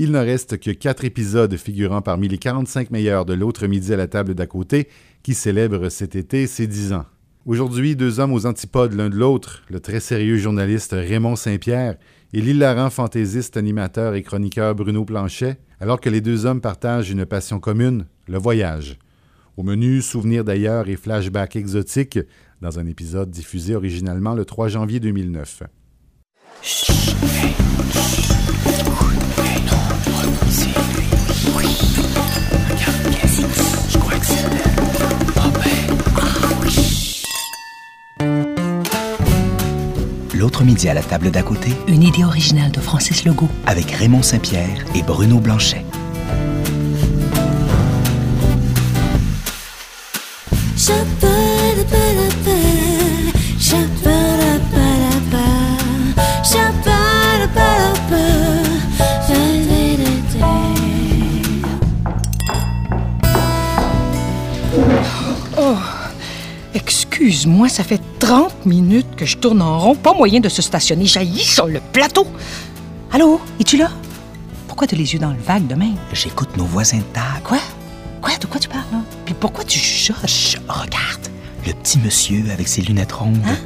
Il ne reste que quatre épisodes figurant parmi les 45 meilleurs de l'autre midi à la table d'à côté qui célèbre cet été ses 10 ans. Aujourd'hui, deux hommes aux antipodes l'un de l'autre, le très sérieux journaliste Raymond Saint-Pierre et l'hilarant fantaisiste animateur et chroniqueur Bruno Planchet, alors que les deux hommes partagent une passion commune, le voyage. Au menu, souvenirs d'ailleurs et flashbacks exotiques dans un épisode diffusé originalement le 3 janvier 2009. L'autre midi à la table d'à côté, Une idée originale de Francis Legault. avec Raymond Saint-Pierre et Bruno Blanchet. Excuse-moi, ça fait 30 minutes que je tourne en rond. Pas moyen de se stationner. Jaillis sur le plateau. Allô, es-tu là? Pourquoi t'as les yeux dans le vague de même? J'écoute nos voisins de table. Quoi? Quoi? De quoi tu parles, là? Puis pourquoi tu chuchotes? Regarde. Le petit monsieur avec ses lunettes rondes. Hein?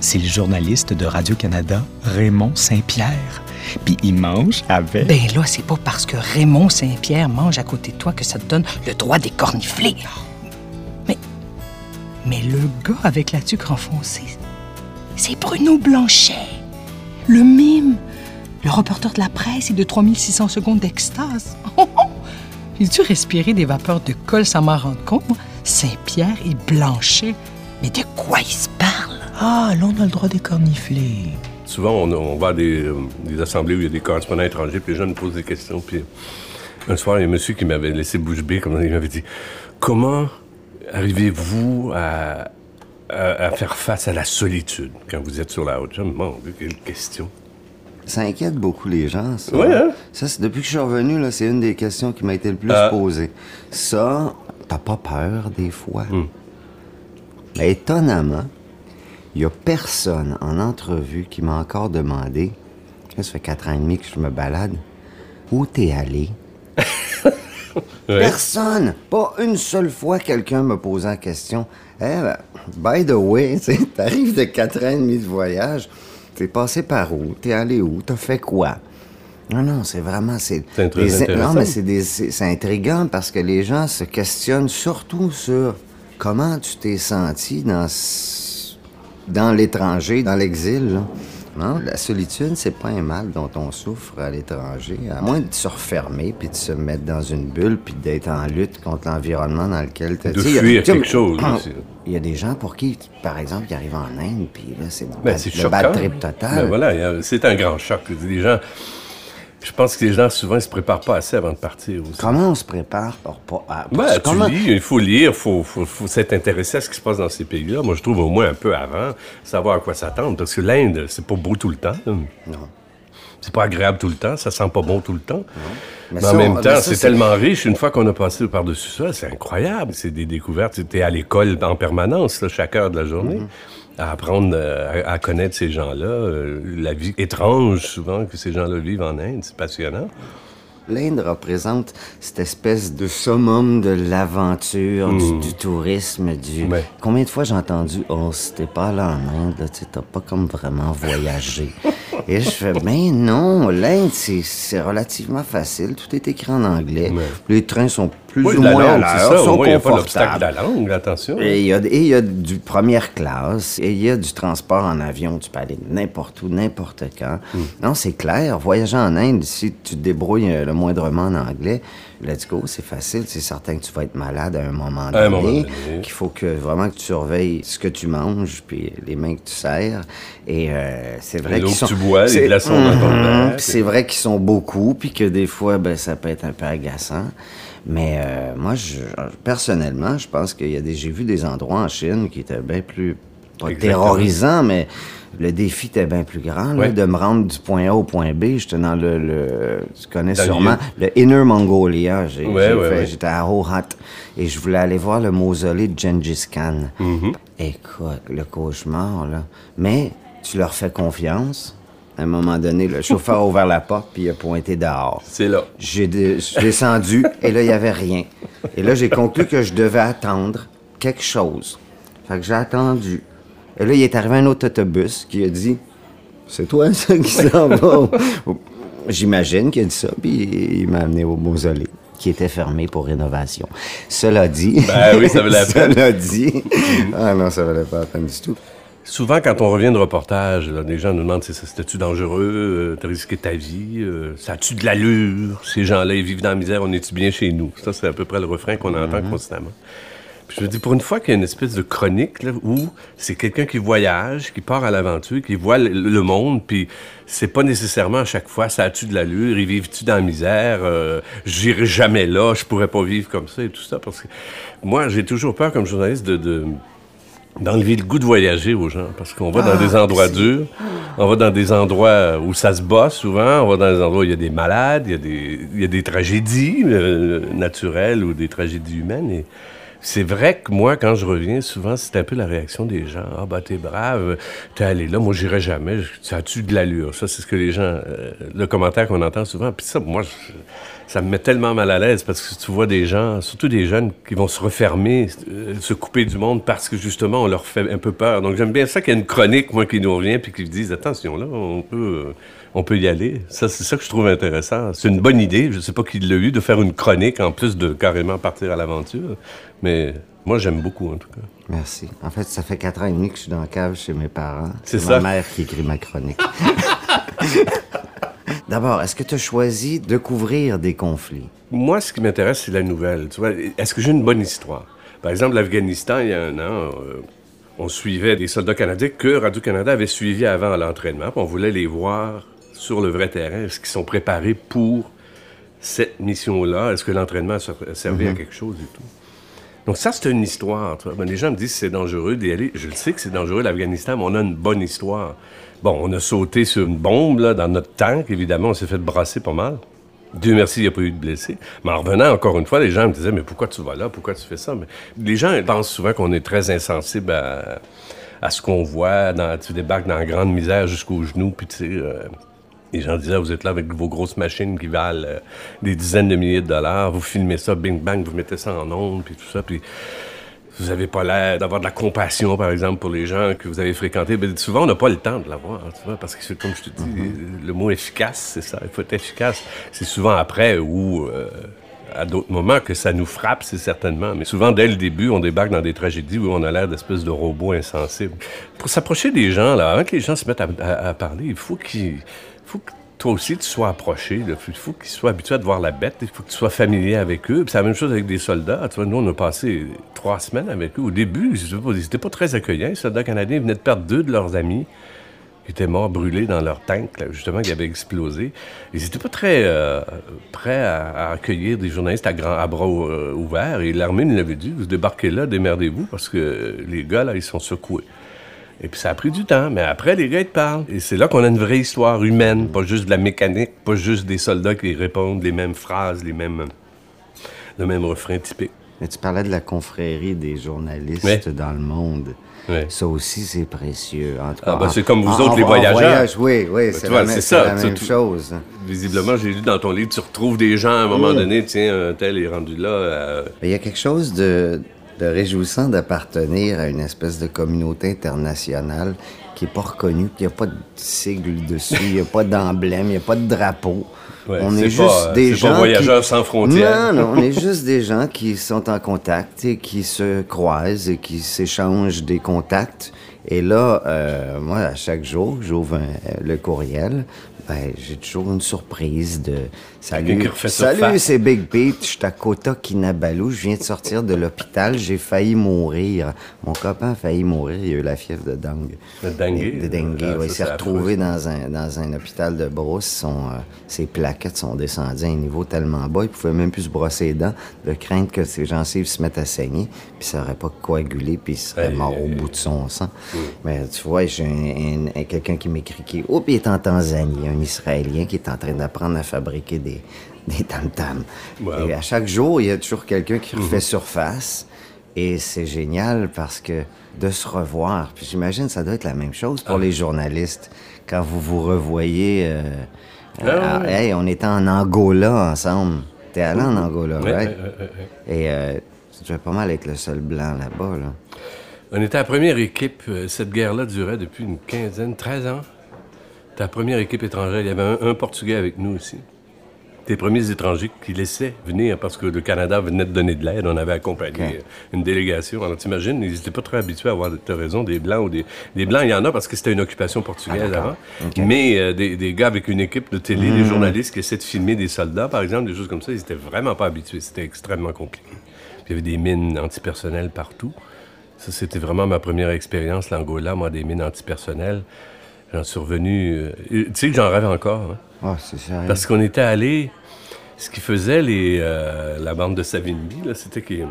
C'est le journaliste de Radio-Canada, Raymond Saint-Pierre. Puis il mange avec... Ben là, c'est pas parce que Raymond Saint-Pierre mange à côté de toi que ça te donne le droit des corniflés. Mais. Le gars avec la tuque renfoncée, c'est Bruno Blanchet. Le mime. Le reporter de la presse et de 3600 secondes d'extase. J'ai dû respirer des vapeurs de colle sans m'en rendre compte, moi. Saint-Pierre et Blanchet. Mais de quoi ils se parlent? Ah, là, on a le droit des corniflés. Souvent, on, on va à des, euh, des assemblées où il y a des correspondants étrangers, puis les gens nous posent des questions. Puis un soir, il y a un monsieur qui m'avait laissé bouche bée, comme il m'avait dit Comment arrivez-vous à, à- à faire face à la solitude quand vous êtes sur la me Mon Dieu, quelle question. Ça inquiète beaucoup les gens, ça. Ouais, hein? Ça, depuis que je suis revenu, là, c'est une des questions qui m'a été le plus Ah. posée. Ça, t'as pas peur des fois? Hmm. Mais étonnamment, il y a personne en entrevue qui m'a encore demandé, ça fait quatre ans et demi que je me balade, où t'es allé? Ouais. Personne! Pas une seule fois quelqu'un me posait la question. Eh ben, by the way, t'arrives de quatre ans et demi de voyage, t'es passé par où? T'es allé où? T'as fait quoi? Non, non, c'est vraiment... C'est des-. Non, mais c'est intriguant parce que les gens se questionnent surtout sur comment tu t'es senti dans, dans l'étranger, dans l'exil, la solitude, c'est pas un mal dont on souffre à l'étranger, à moins de se refermer puis de se mettre dans une bulle puis d'être en lutte contre l'environnement dans lequel tu De fuir quelque chose. Il y a des gens pour qui, par exemple, qui arrivent en Inde puis là, c'est Ben, le bad- trip total. Ben voilà, c'est un grand choc. Gens, je pense que les gens, souvent, ils se préparent pas assez avant de partir aussi. Comment on se prépare pour pas... à- Ben, tu comment- lis, il faut lire, il faut, faut, faut s'être intéressé à ce qui se passe dans ces pays-là. Moi, je trouve au moins un peu avant, savoir à quoi s'attendre. Parce que l'Inde, c'est pas beau tout le temps. Non. C'est pas agréable tout le temps, ça sent pas bon tout le temps. Mais Mais, en même temps, c'est tellement riche. Une fois qu'on a passé par-dessus ça, c'est incroyable. C'est des découvertes. Tu es à l'école en permanence, là, chaque heure de la journée, Mm-hmm. À apprendre euh, à, à connaître ces gens-là, euh, la vie étrange souvent que ces gens-là vivent en Inde. C'est passionnant. L'Inde représente cette espèce de summum de l'aventure, du, du tourisme, du... Ouais. Combien de fois j'ai entendu « Oh, si t'es pas allé en Inde, tu t'as pas comme vraiment voyagé. » Et je fais « Ben non, l'Inde, c'est c'est relativement facile. Tout est écrit en anglais. Ouais. Les trains sont plus Oui, ou la moins langue, l'heure, sont moins, il n'y a pas de la langue, attention. Et il y, a, et il y a du première classe, et il y a du transport en avion. Tu peux aller n'importe où, n'importe quand. Hmm. Non, c'est clair. Voyager en Inde, si tu te débrouilles euh, le moindrement en anglais, let's go, c'est facile. C'est certain que tu vas être malade à un moment donné. Donné. Qu'il faut que vraiment que tu surveilles ce que tu manges, puis les mains que tu serres. Et euh, c'est vrai qu'ils que sont... tu bois, les glaçons dans ton Mhm. c'est vrai qu'ils sont beaucoup, puis que des fois, ben, ça peut être un peu agaçant. Mais euh, moi, je, personnellement, je pense qu'il y a des, j'ai vu des endroits en Chine qui étaient bien plus, pas terrorisants, mais le défi était bien plus grand, là, Ouais. de me rendre du point A au point B. J'étais dans le, le- tu connais Dans sûrement, le Inner Mongolia. Ouais, ouais. J'étais à Rohat et je voulais aller voir le mausolée de Gengis Khan. Mm-hmm. Écoute, le cauchemar, là. Mais tu leur fais confiance. À un moment donné, le chauffeur a ouvert la porte puis il a pointé dehors. C'est là. J'ai descendu et là, il n'y avait rien. Et là, j'ai conclu que je devais attendre quelque chose. Fait que j'ai attendu. Et là, il est arrivé un autre autobus qui a dit C'est toi, ça, qui s'en va? J'imagine qu'il a dit ça, puis il m'a amené au mausolée, qui était fermé pour rénovation. Cela dit. Ben oui, ça valait la peine. Cela dit. Ah non, ça valait pas la peine du tout. Souvent, quand on revient de reportage, là, les gens nous demandent, c'est ça, c'était-tu dangereux, euh, t'as risqué ta vie, euh, ça a-tu de l'allure, ces gens-là, ils vivent dans la misère, on est-tu bien chez nous? Ça, c'est à peu près le refrain qu'on entend constamment. Puis je me dis, pour une fois qu'il y a une espèce de chronique, là, où c'est quelqu'un qui voyage, qui part à l'aventure, qui voit le, le monde, puis c'est pas nécessairement à chaque fois, ça a-tu de l'allure, ils vivent-tu dans la misère, euh, j'irai jamais là, je pourrais pas vivre comme ça et tout ça, parce que moi, j'ai toujours peur, comme journaliste, de- de d'enlever le goût de voyager aux gens parce qu'on va dans des endroits durs, on va dans des endroits où ça se bat souvent, on va dans des endroits où il y a des malades, il y a des, il y a des tragédies euh, naturelles ou des tragédies humaines. Et c'est vrai que moi, quand je reviens, souvent, c'est un peu la réaction des gens. Ah, bah, t'es brave, t'es allé là, moi, j'irai jamais. Ça a-tu de l'allure? Ça, c'est ce que les gens, euh, le commentaire qu'on entend souvent. Puis ça, moi, ça me met tellement mal à l'aise parce que tu vois des gens, surtout des jeunes, qui vont se refermer, euh, se couper du monde parce que justement, on leur fait un peu peur. Donc, j'aime bien ça qu'il y ait une chronique, moi, qui nous revient puis qui disent attention, là, on peut, on peut y aller. Ça, c'est ça que je trouve intéressant. C'est une bonne idée. Je sais pas qui l'a eu de faire une chronique en plus de carrément partir à l'aventure. Mais moi, j'aime beaucoup, en tout cas. Merci. En fait, ça fait quatre ans et demi que je suis dans la cave chez mes parents. C'est ma mère qui écrit ma chronique. D'abord, est-ce que tu as choisi de couvrir des conflits? Moi, ce qui m'intéresse, c'est la nouvelle. Tu vois, est-ce que j'ai une bonne histoire? Par exemple, l'Afghanistan, il y a un an, euh, on suivait des soldats canadiens que Radio-Canada avait suivis avant à l'entraînement. On voulait les voir sur le vrai terrain? Est-ce qu'ils sont préparés pour cette mission-là? Est-ce que l'entraînement a ser- servi à quelque chose et tout? Donc ça, c'est une histoire. tu vois. Ben, les gens me disent que c'est dangereux d'y aller. Je le sais que c'est dangereux, l'Afghanistan, mais on a une bonne histoire. Bon, on a sauté sur une bombe là, dans notre tank, évidemment, on s'est fait brasser pas mal. Dieu merci, il n'y a pas eu de blessés. Mais en revenant, encore une fois, les gens me disaient, mais pourquoi tu vas là? Pourquoi tu fais ça? Mais les gens pensent souvent qu'on est très insensible à, à ce qu'on voit. Dans, tu débarques dans la grande misère jusqu'aux genoux, puis tu sais... euh, les gens disaient, vous êtes là avec vos grosses machines qui valent euh, des dizaines de milliers de dollars, vous filmez ça, bing bang, vous mettez ça en ondes, puis tout ça, puis vous avez pas l'air d'avoir de la compassion, par exemple, pour les gens que vous avez fréquentés. Ben, souvent, on n'a pas le temps de l'avoir, tu vois, parce que, comme je te dis, le mot efficace, c'est ça, il faut être efficace. C'est souvent après ou euh, à d'autres moments que ça nous frappe, c'est certainement. Mais souvent, dès le début, on débarque dans des tragédies où on a l'air d'espèce de robot insensible. Pour s'approcher des gens, là, avant que les gens se mettent à, à- à parler, il faut qu'ils... faut que toi aussi, tu sois approché. Il faut qu'ils soient habitués à te voir la bête. Il faut que tu sois familier avec eux. C'est la même chose avec des soldats. Nous, on a passé trois semaines avec eux. Au début, ils n'étaient pas très accueillants. Les soldats canadiens venaient de perdre deux de leurs amis qui étaient morts brûlés dans leur tank, là, justement, qui avait explosé. Ils n'étaient pas très euh, prêts à, accueillir des journalistes à, grand, bras euh, ouverts. Et l'armée nous l'avait dit, vous débarquez là, démerdez-vous, parce que les gars, là, ils sont secoués. Et puis ça a pris du temps, mais après, les gars, ils te parlent. Et c'est là qu'on a une vraie histoire humaine, pas juste de la mécanique, pas juste des soldats qui répondent les mêmes phrases, les mêmes, le même refrain typique. Mais tu parlais de la confrérie des journalistes dans le monde. Ça aussi, c'est précieux. En tout Ah, ben, en- c'est comme vous en- autres, en- les voyageurs. voyage, oui, oui, Ben, c'est la, c'est même- ça, la même chose. Visiblement, j'ai lu dans ton livre, tu retrouves des gens à un moment donné, tiens, un tel est rendu là. euh, Il y a quelque chose de, de réjouissant d'appartenir à une espèce de communauté internationale qui n'est pas reconnue, qui n'a pas de sigle dessus, il n'y a pas d'emblème, il n'y a pas de drapeau. Ouais, on est, pas, juste euh, des pas gens. voyageurs qui... sans frontières. Non, non, on est juste des gens qui sont en contact et qui se croisent et qui s'échangent des contacts. Et là, euh, moi, à chaque jour, j'ouvre un- le courriel. Ben, j'ai toujours une surprise de salut. Salut, c'est Big Pete. Je suis à Kota Kinabalu. Je viens de sortir de l'hôpital. J'ai failli mourir. Mon copain a failli mourir. Il a eu la fièvre de dengue. Le dengue? De dengue, Ah, oui. Il s'est retrouvé dans un, dans un hôpital de Brousse. Son, euh, ses plaquettes sont descendues à un niveau tellement bas, il pouvait même plus se brosser les dents, de crainte que ses gencives se mettent à saigner, puis ça aurait pas coagulé, puis il serait mort au bout de son sang. Mais tu vois, j'ai un- un- un- quelqu'un qui m'écrit qui oh, puis il est en Tanzanie, un Israélien qui est en train d'apprendre à fabriquer des, des tam-tams. Wow. Et à chaque jour, il y a toujours quelqu'un qui refait surface. Et c'est génial parce que de se revoir, puis j'imagine ça doit être la même chose Ah. pour les journalistes. Quand vous vous revoyez, euh, Ah, euh, hey, on était en Angola ensemble. T'es allé en Angola, Ouais, right? Et euh, tu pas mal être le seul blanc là-bas, là. On était la première équipe. euh, Cette guerre-là durait depuis une quinzaine, 13 ans. La première équipe étrangère. Il y avait un, un Portugais avec nous aussi. Des premiers étrangers qui laissaient venir parce que le Canada venait de donner de l'aide. On avait accompagné une délégation. Alors, t'imagines, ils n'étaient pas très habitués à avoir, tu raison, des Blancs ou des... Des Blancs, il y en a parce que c'était une occupation portugaise Ah, avant. Mais euh, des, des gars avec une équipe de télé, des journalistes qui essaient de filmer des soldats, par exemple, des choses comme ça, ils étaient vraiment pas habitués. C'était extrêmement compliqué. Puis il y avait des mines antipersonnelles partout. Ça, c'était vraiment ma première expérience, l'Angola, moi, des mines antipersonnelles. J'en suis revenu... euh, Tu sais que j'en rêve encore, hein? Oh, c'est sérieux. Parce qu'on était allé... Ce qu'ils faisaient, les, euh, la bande de là, c'était qu'ils...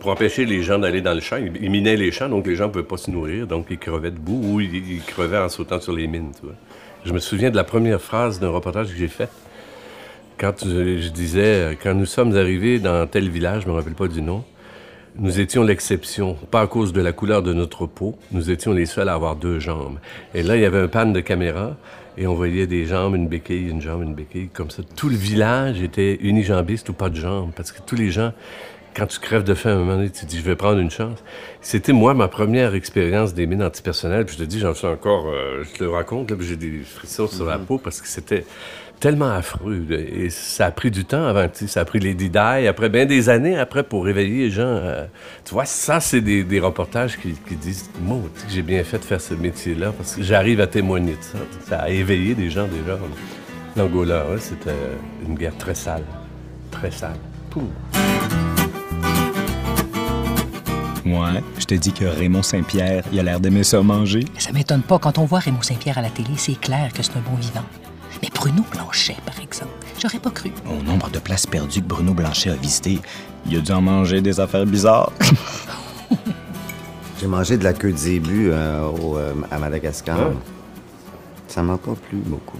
Pour empêcher les gens d'aller dans le champ, ils, minaient les champs, donc les gens ne pouvaient pas se nourrir, donc ils crevaient debout ou ils, crevaient en sautant sur les mines, tu vois. Je me souviens de la première phrase d'un reportage que j'ai fait. Quand je, je disais, euh, quand nous sommes arrivés dans tel village, je me rappelle pas du nom, nous étions l'exception, pas à cause de la couleur de notre peau, nous étions les seuls à avoir deux jambes. Et là, il y avait un panne de caméra, et on voyait des jambes, une béquille, une jambe, une béquille, comme ça. Tout le village était unijambiste ou pas de jambes, parce que tous les gens, quand tu crèves de faim, à un moment donné, tu te dis, je vais prendre une chance. C'était, moi, ma première expérience des mines antipersonnelles, puis je te dis, j'en suis encore, euh, je te le raconte, là, puis j'ai des frissons sur la peau, parce que c'était tellement affreux. Et ça a pris du temps avant, tu sais, ça a pris les Di, après bien des années après pour réveiller les gens. euh, tu vois, ça, c'est des, des reportages qui, qui disent, moi, que j'ai bien fait de faire ce métier-là parce que j'arrive à témoigner de ça. Ça a éveillé des gens déjà. L'Angola, ouais, c'était une guerre très sale. Très sale. Pouh. Ouais, je te dis que Raymond Saint-Pierre, il a l'air d'aimer ça manger. Ça m'étonne pas. Quand on voit Raymond Saint-Pierre à la télé, c'est clair que c'est un bon vivant. Mais Bruno Blanchet, par exemple, j'aurais pas cru. Au nombre de places perdues que Bruno Blanchet a visitées, il a dû en manger des affaires bizarres. J'ai mangé de la queue de zébu euh, au, euh, à Madagascar. Ah. Ça m'a pas plu beaucoup.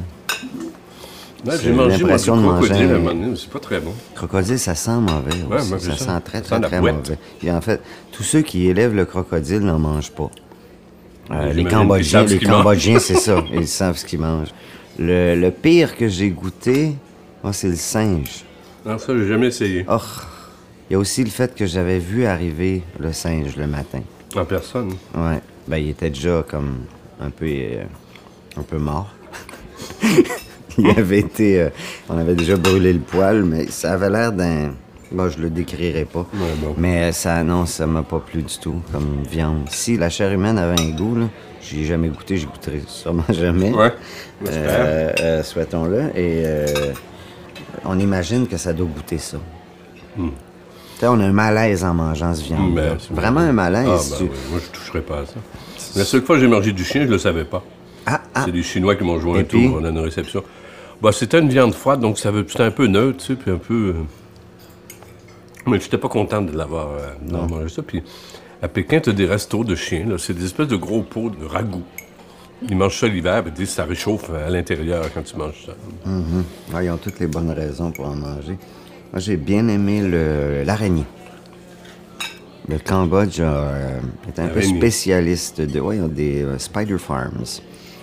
Ouais, J'ai mangé moi, du l'impression de manger crocodile un- un c'est pas très bon. Crocodile, ça sent mauvais Ouais, ça c'est sent ça. très, Ça très, très mauvais. Et en fait, tous ceux qui élèvent le crocodile n'en mangent pas. Euh, les. Cambodgiens, c'est ça. Ils savent ce qu'ils mangent. Le, le pire que j'ai goûté, moi, c'est le singe. Non, ça, j'ai jamais essayé. Oh. Il y a aussi le fait que j'avais vu arriver le singe le matin. En personne? Ouais. Ben, il était déjà comme un peu, euh, un peu mort. il avait été. euh, on avait déjà brûlé le poil, mais ça avait l'air d'un. Bon, je le décrirai pas. Ouais, bon. Mais ça, non, ça m'a pas plu du tout comme viande. Si la chair humaine avait un goût, là, j'y ai jamais goûté, j'y goûterai sûrement jamais. Ouais. Euh, euh, Souhaitons-le. Et euh, on imagine que ça doit goûter ça. Sais, on a un malaise en mangeant ce viande. Ben, Vraiment un malaise. Ah, si ben tu- oui, moi, je toucherais pas à ça. La seule fois que j'ai mangé du chien, je le savais pas. Ah, ah. C'est des Chinois qui m'ont joué Et un puis? tour dans une réception. Bah, c'était une viande froide, donc ça veut- c'était un peu neutre, tu sais, puis un peu. Euh, Mais j'étais pas content de l'avoir euh, d'avoir mangé ça. Puis à Pékin, t'as des restos de chiens. C'est des espèces de gros pots de ragoût. Ils mangent ça l'hiver, puis disent ça réchauffe à l'intérieur quand tu manges ça. Ah, ils ont toutes les bonnes raisons pour en manger. Moi, j'ai bien aimé l'araignée. Le Cambodge euh, est un peu spécialiste de. Oui, ils ont des euh, spider farms.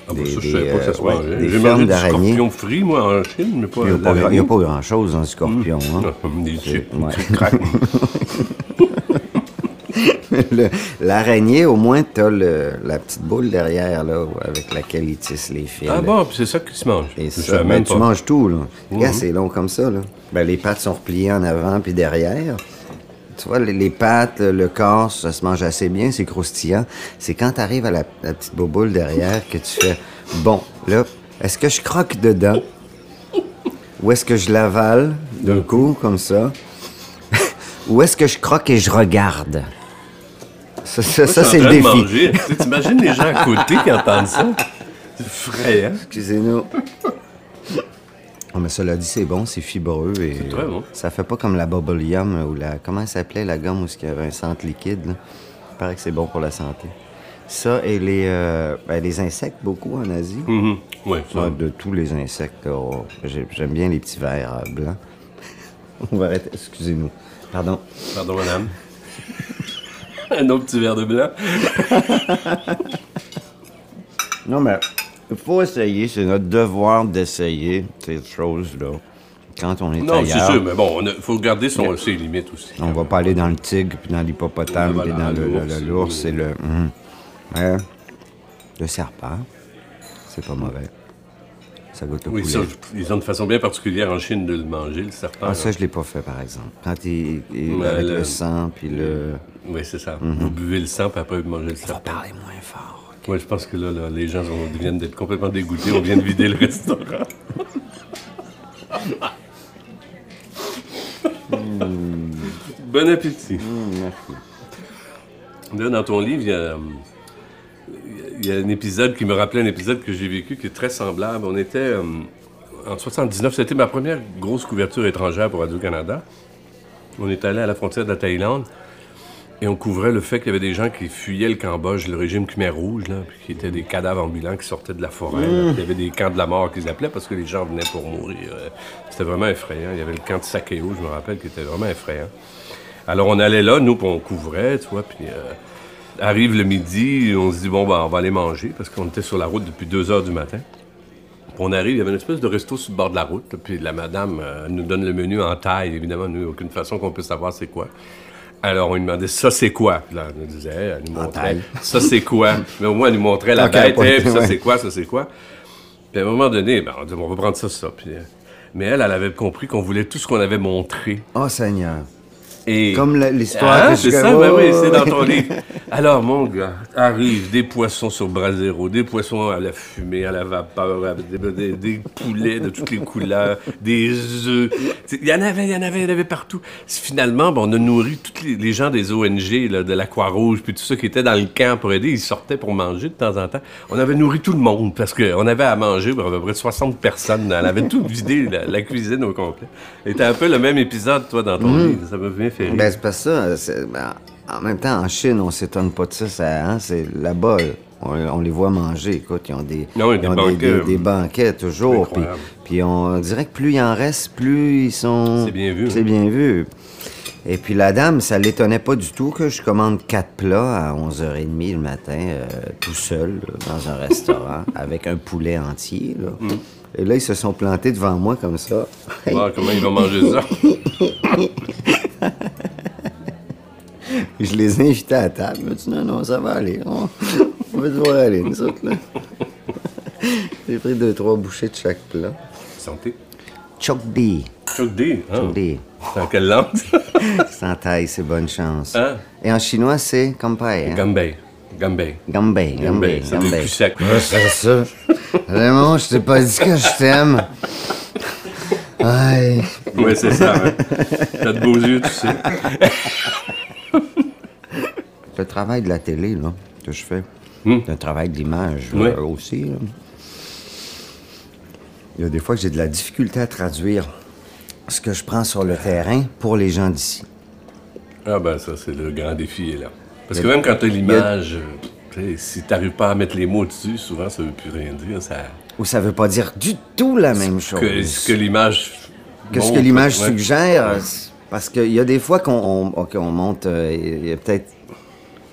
Ah, bah, Des- ça, je savais pas que ça se euh, ouais, mangeait. des J'ai mangé du scorpion frit, moi, en Chine, mais pas Il n'y a, pas grand-chose dans le scorpion. hein. Non, des chips, ouais. L'araignée, au moins, tu as la petite boule derrière là, avec laquelle ils tissent les fils. Ah bon, puis c'est ça qui se mange. Et Je ça, savais ben, tu manges tout, là. Regarde, c'est long comme ça, là. Ben, les pattes sont repliées en avant puis derrière. Tu vois, les, les pattes, le corps, ça se mange assez bien, c'est croustillant. C'est quand tu arrives à la, la petite boule derrière que tu fais Bon, là, est-ce que je croque dedans? Ou est-ce que je l'avale d'un coup, comme ça? Ou est-ce que je croque et je regarde? Ça, c'est le défi. manger. Tu sais, T'imagines les gens à côté qui entendent ça? C'est frais, hein? Excusez-nous. Oh, mais cela dit, c'est bon, c'est fibreux et. C'est très bon. Ça fait pas comme la bubble yum ou la. Comment elle s'appelait la gomme où il y avait un centre liquide, là? Il paraît que c'est bon pour la santé. Ça et les, euh, ben, les insectes, beaucoup en Asie. Mhm. Ouais, ça. Ouais, de tous les insectes. oh, j'ai- J'aime bien les petits vers euh, blancs. On va arrêter. Excusez-nous. Pardon. Pardon, madame. Un autre petit verre de blanc. Non, mais il faut essayer. C'est notre devoir d'essayer ces choses-là. Quand on est Non, c'est ailleurs, sûr, mais bon, il faut garder son, ses limites aussi. on va pas aller dans le tigre, puis dans l'hippopotame, puis dans le- le- l'ours, le- oui. et le... hum. Ouais. Le serpent, c'est pas mauvais. Ça goûte le Oui, poulet. ça, ils ont une façon bien particulière en Chine de le manger, le serpent. Ah, ça, je l'ai pas fait, par exemple. Quand il, il- Ouais, avec le- le... sang, puis le... Oui, c'est ça. Vous buvez le sang, puis après vous mangez le Faut serpent. parler moins fort. Moi, je pense que là, là, les gens viennent d'être complètement dégoûtés. On vient de vider le restaurant. bon appétit. Là, dans ton livre, il y a, il y a un épisode qui me rappelait un épisode que j'ai vécu qui est très semblable. On était hum, en 79, c'était ma première grosse couverture étrangère pour Radio-Canada. On est allé à la frontière de la Thaïlande et on couvrait le fait qu'il y avait des gens qui fuyaient le Cambodge, le régime Khmer Rouge, là, puis qui étaient des cadavres ambulants qui sortaient de la forêt. là. Il y avait des camps de la mort qu'ils appelaient parce que les gens venaient pour mourir. Euh, C'était vraiment effrayant. Il y avait le camp de Sakeo, je me rappelle, qui était vraiment effrayant. Alors on allait là, nous, puis on couvrait, tu vois, puis euh, arrive le midi, on se dit, bon, ben, on va aller manger parce qu'on était sur la route depuis 2 heures du matin. Puis on arrive, il y avait une espèce de resto sur le bord de la route. là, puis la madame euh, nous donne le menu en taille. Évidemment, nous, aucune façon qu'on puisse savoir c'est quoi. Alors, on lui demandait, ça, c'est quoi? Puis là, elle nous disait, elle nous montrait, ça, c'est quoi? Mais au moins, elle nous montrait la bête, hein, puis ça, c'est quoi, ça, c'est quoi? Puis à un moment donné, ben, on dit, on va prendre ça, ça. Puis, euh, mais elle, elle avait compris qu'on voulait tout ce qu'on avait montré. Oh, Seigneur. Et... Comme l'histoire Ah, c'est ça, ben oui, c'est dans ton livre. Alors, mon gars, arrive des poissons sur brasero, des poissons à la fumée, à la vapeur, des, des- des poulets de toutes les couleurs, des œufs. Il y en avait, il y en avait, il y en avait partout. Finalement, ben, on a nourri tous les, les gens des ONG, là, de la Croix-Rouge, puis tout ça qui était dans le camp pour aider. Ils sortaient pour manger de temps en temps. On avait nourri tout le monde parce qu'on avait à manger pour à peu près 60 personnes. Elle avait tout vidé, la, la cuisine au complet. C'était un peu le même épisode, toi, dans ton livre. Ça bien fait Ben, c'est pas ça. ben, en même temps, en Chine, on s'étonne pas de ça. ça hein, c'est là-bas, on, on les voit manger. Écoute, ils ont des, Ah oui, des ils ont banquets, des, des banquets toujours. Puis, on dirait que plus il en reste, plus ils sont. C'est bien vu, C'est bien vu. Et puis la dame, ça l'étonnait pas du tout que je commande quatre plats à 11h30 le matin, euh, tout seul, là, dans un restaurant, avec un poulet entier. là. Mm. Et là, ils se sont plantés devant moi comme ça. Voir comment il va manger ça. Je les ai invités à la table. Ils m'ont dit non, non, ça va aller. On, on va devoir aller, nous autres, là. J'ai pris deux, trois bouchées de chaque plat. Santé. Chokdi. Choc D. Hein? Chokdi. C'est en quelle langue? C'est en thaï, c'est bonne chance. Hein? Et en chinois, c'est kampai. Hein? Gambay. Gambay. Gambay, Gambay, C'est Gambay. plus secs. Ouais, c'est ça. Vraiment, je t'ai pas dit que je t'aime. Aïe. Oui, c'est ça. hein. T'as de beaux yeux, tu sais. Le travail de la télé, là, que je fais, Hmm. c'est un travail d'image Oui. euh, aussi. là. Il y a des fois que j'ai de la difficulté à traduire ce que je prends sur le terrain pour les gens d'ici. Ah ben ça, c'est le grand défi là. Parce que même quand t'as l'image, euh, tu sais, si t'arrives pas à mettre les mots dessus, souvent ça veut plus rien dire. Ça... Ou ça veut pas dire du tout la même chose. Que, ce que l'image. Qu'est-ce montre, que l'image ouais. suggère? Ouais. Parce qu'il y a des fois qu'on on, monte, euh, il y a peut-être,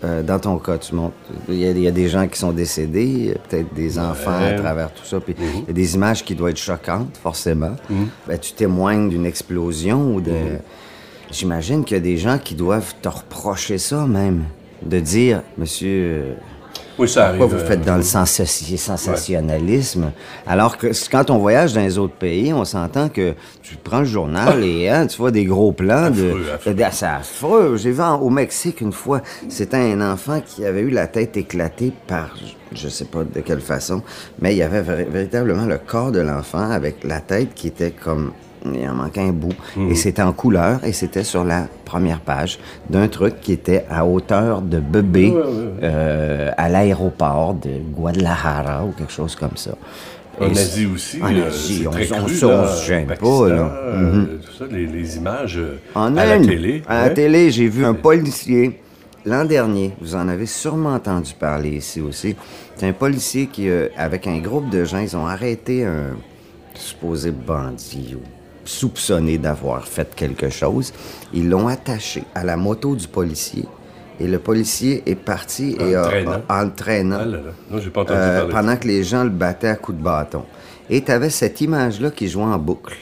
euh, dans ton cas, tu montes, il y, a- il y a des gens qui sont décédés, il y a peut-être des enfants à travers tout ça, puis Mhm. il y a des images qui doivent être choquantes, forcément. Ben, tu témoignes d'une explosion ou de... Mhm. J'imagine qu'il y a des gens qui doivent te reprocher ça même, de dire, monsieur... Oui, ça arrive. Pourquoi vous euh, faites dans le sensati- sensationnalisme? Alors que quand on voyage dans les autres pays, on s'entend que tu prends le journal et hein, tu vois des gros plans de. Affreux, affreux. de- C'est affreux. J'ai vu au Mexique une fois, c'était un enfant qui avait eu la tête éclatée par. Je sais pas de quelle façon, mais il y avait véritablement le corps de l'enfant avec la tête qui était comme. Il en manquait un bout. Mhm. Et c'était en couleur et c'était sur la première page d'un truc qui était à hauteur de bébé euh, à l'aéroport de Guadalajara ou quelque chose comme ça. En Et Asie aussi. En euh, Asie, on- très on cru, on là, se gêne pas, là. euh, Mhm. Tout ça, les, les images En à la télé. À la télé, j'ai vu un policier l'an dernier. Vous en avez sûrement entendu parler ici aussi. C'est un policier qui, euh, avec un groupe de gens, ils ont arrêté un supposé bandit ou soupçonné d'avoir fait quelque chose. Ils l'ont attaché à la moto du policier. Et le policier est parti et En a- traînant. a- en le traînant. Ah là là. Non, j'ai pas entendu Euh, pendant que les gens le battaient à coups de bâton. Et tu avais cette image-là qui jouait en boucle.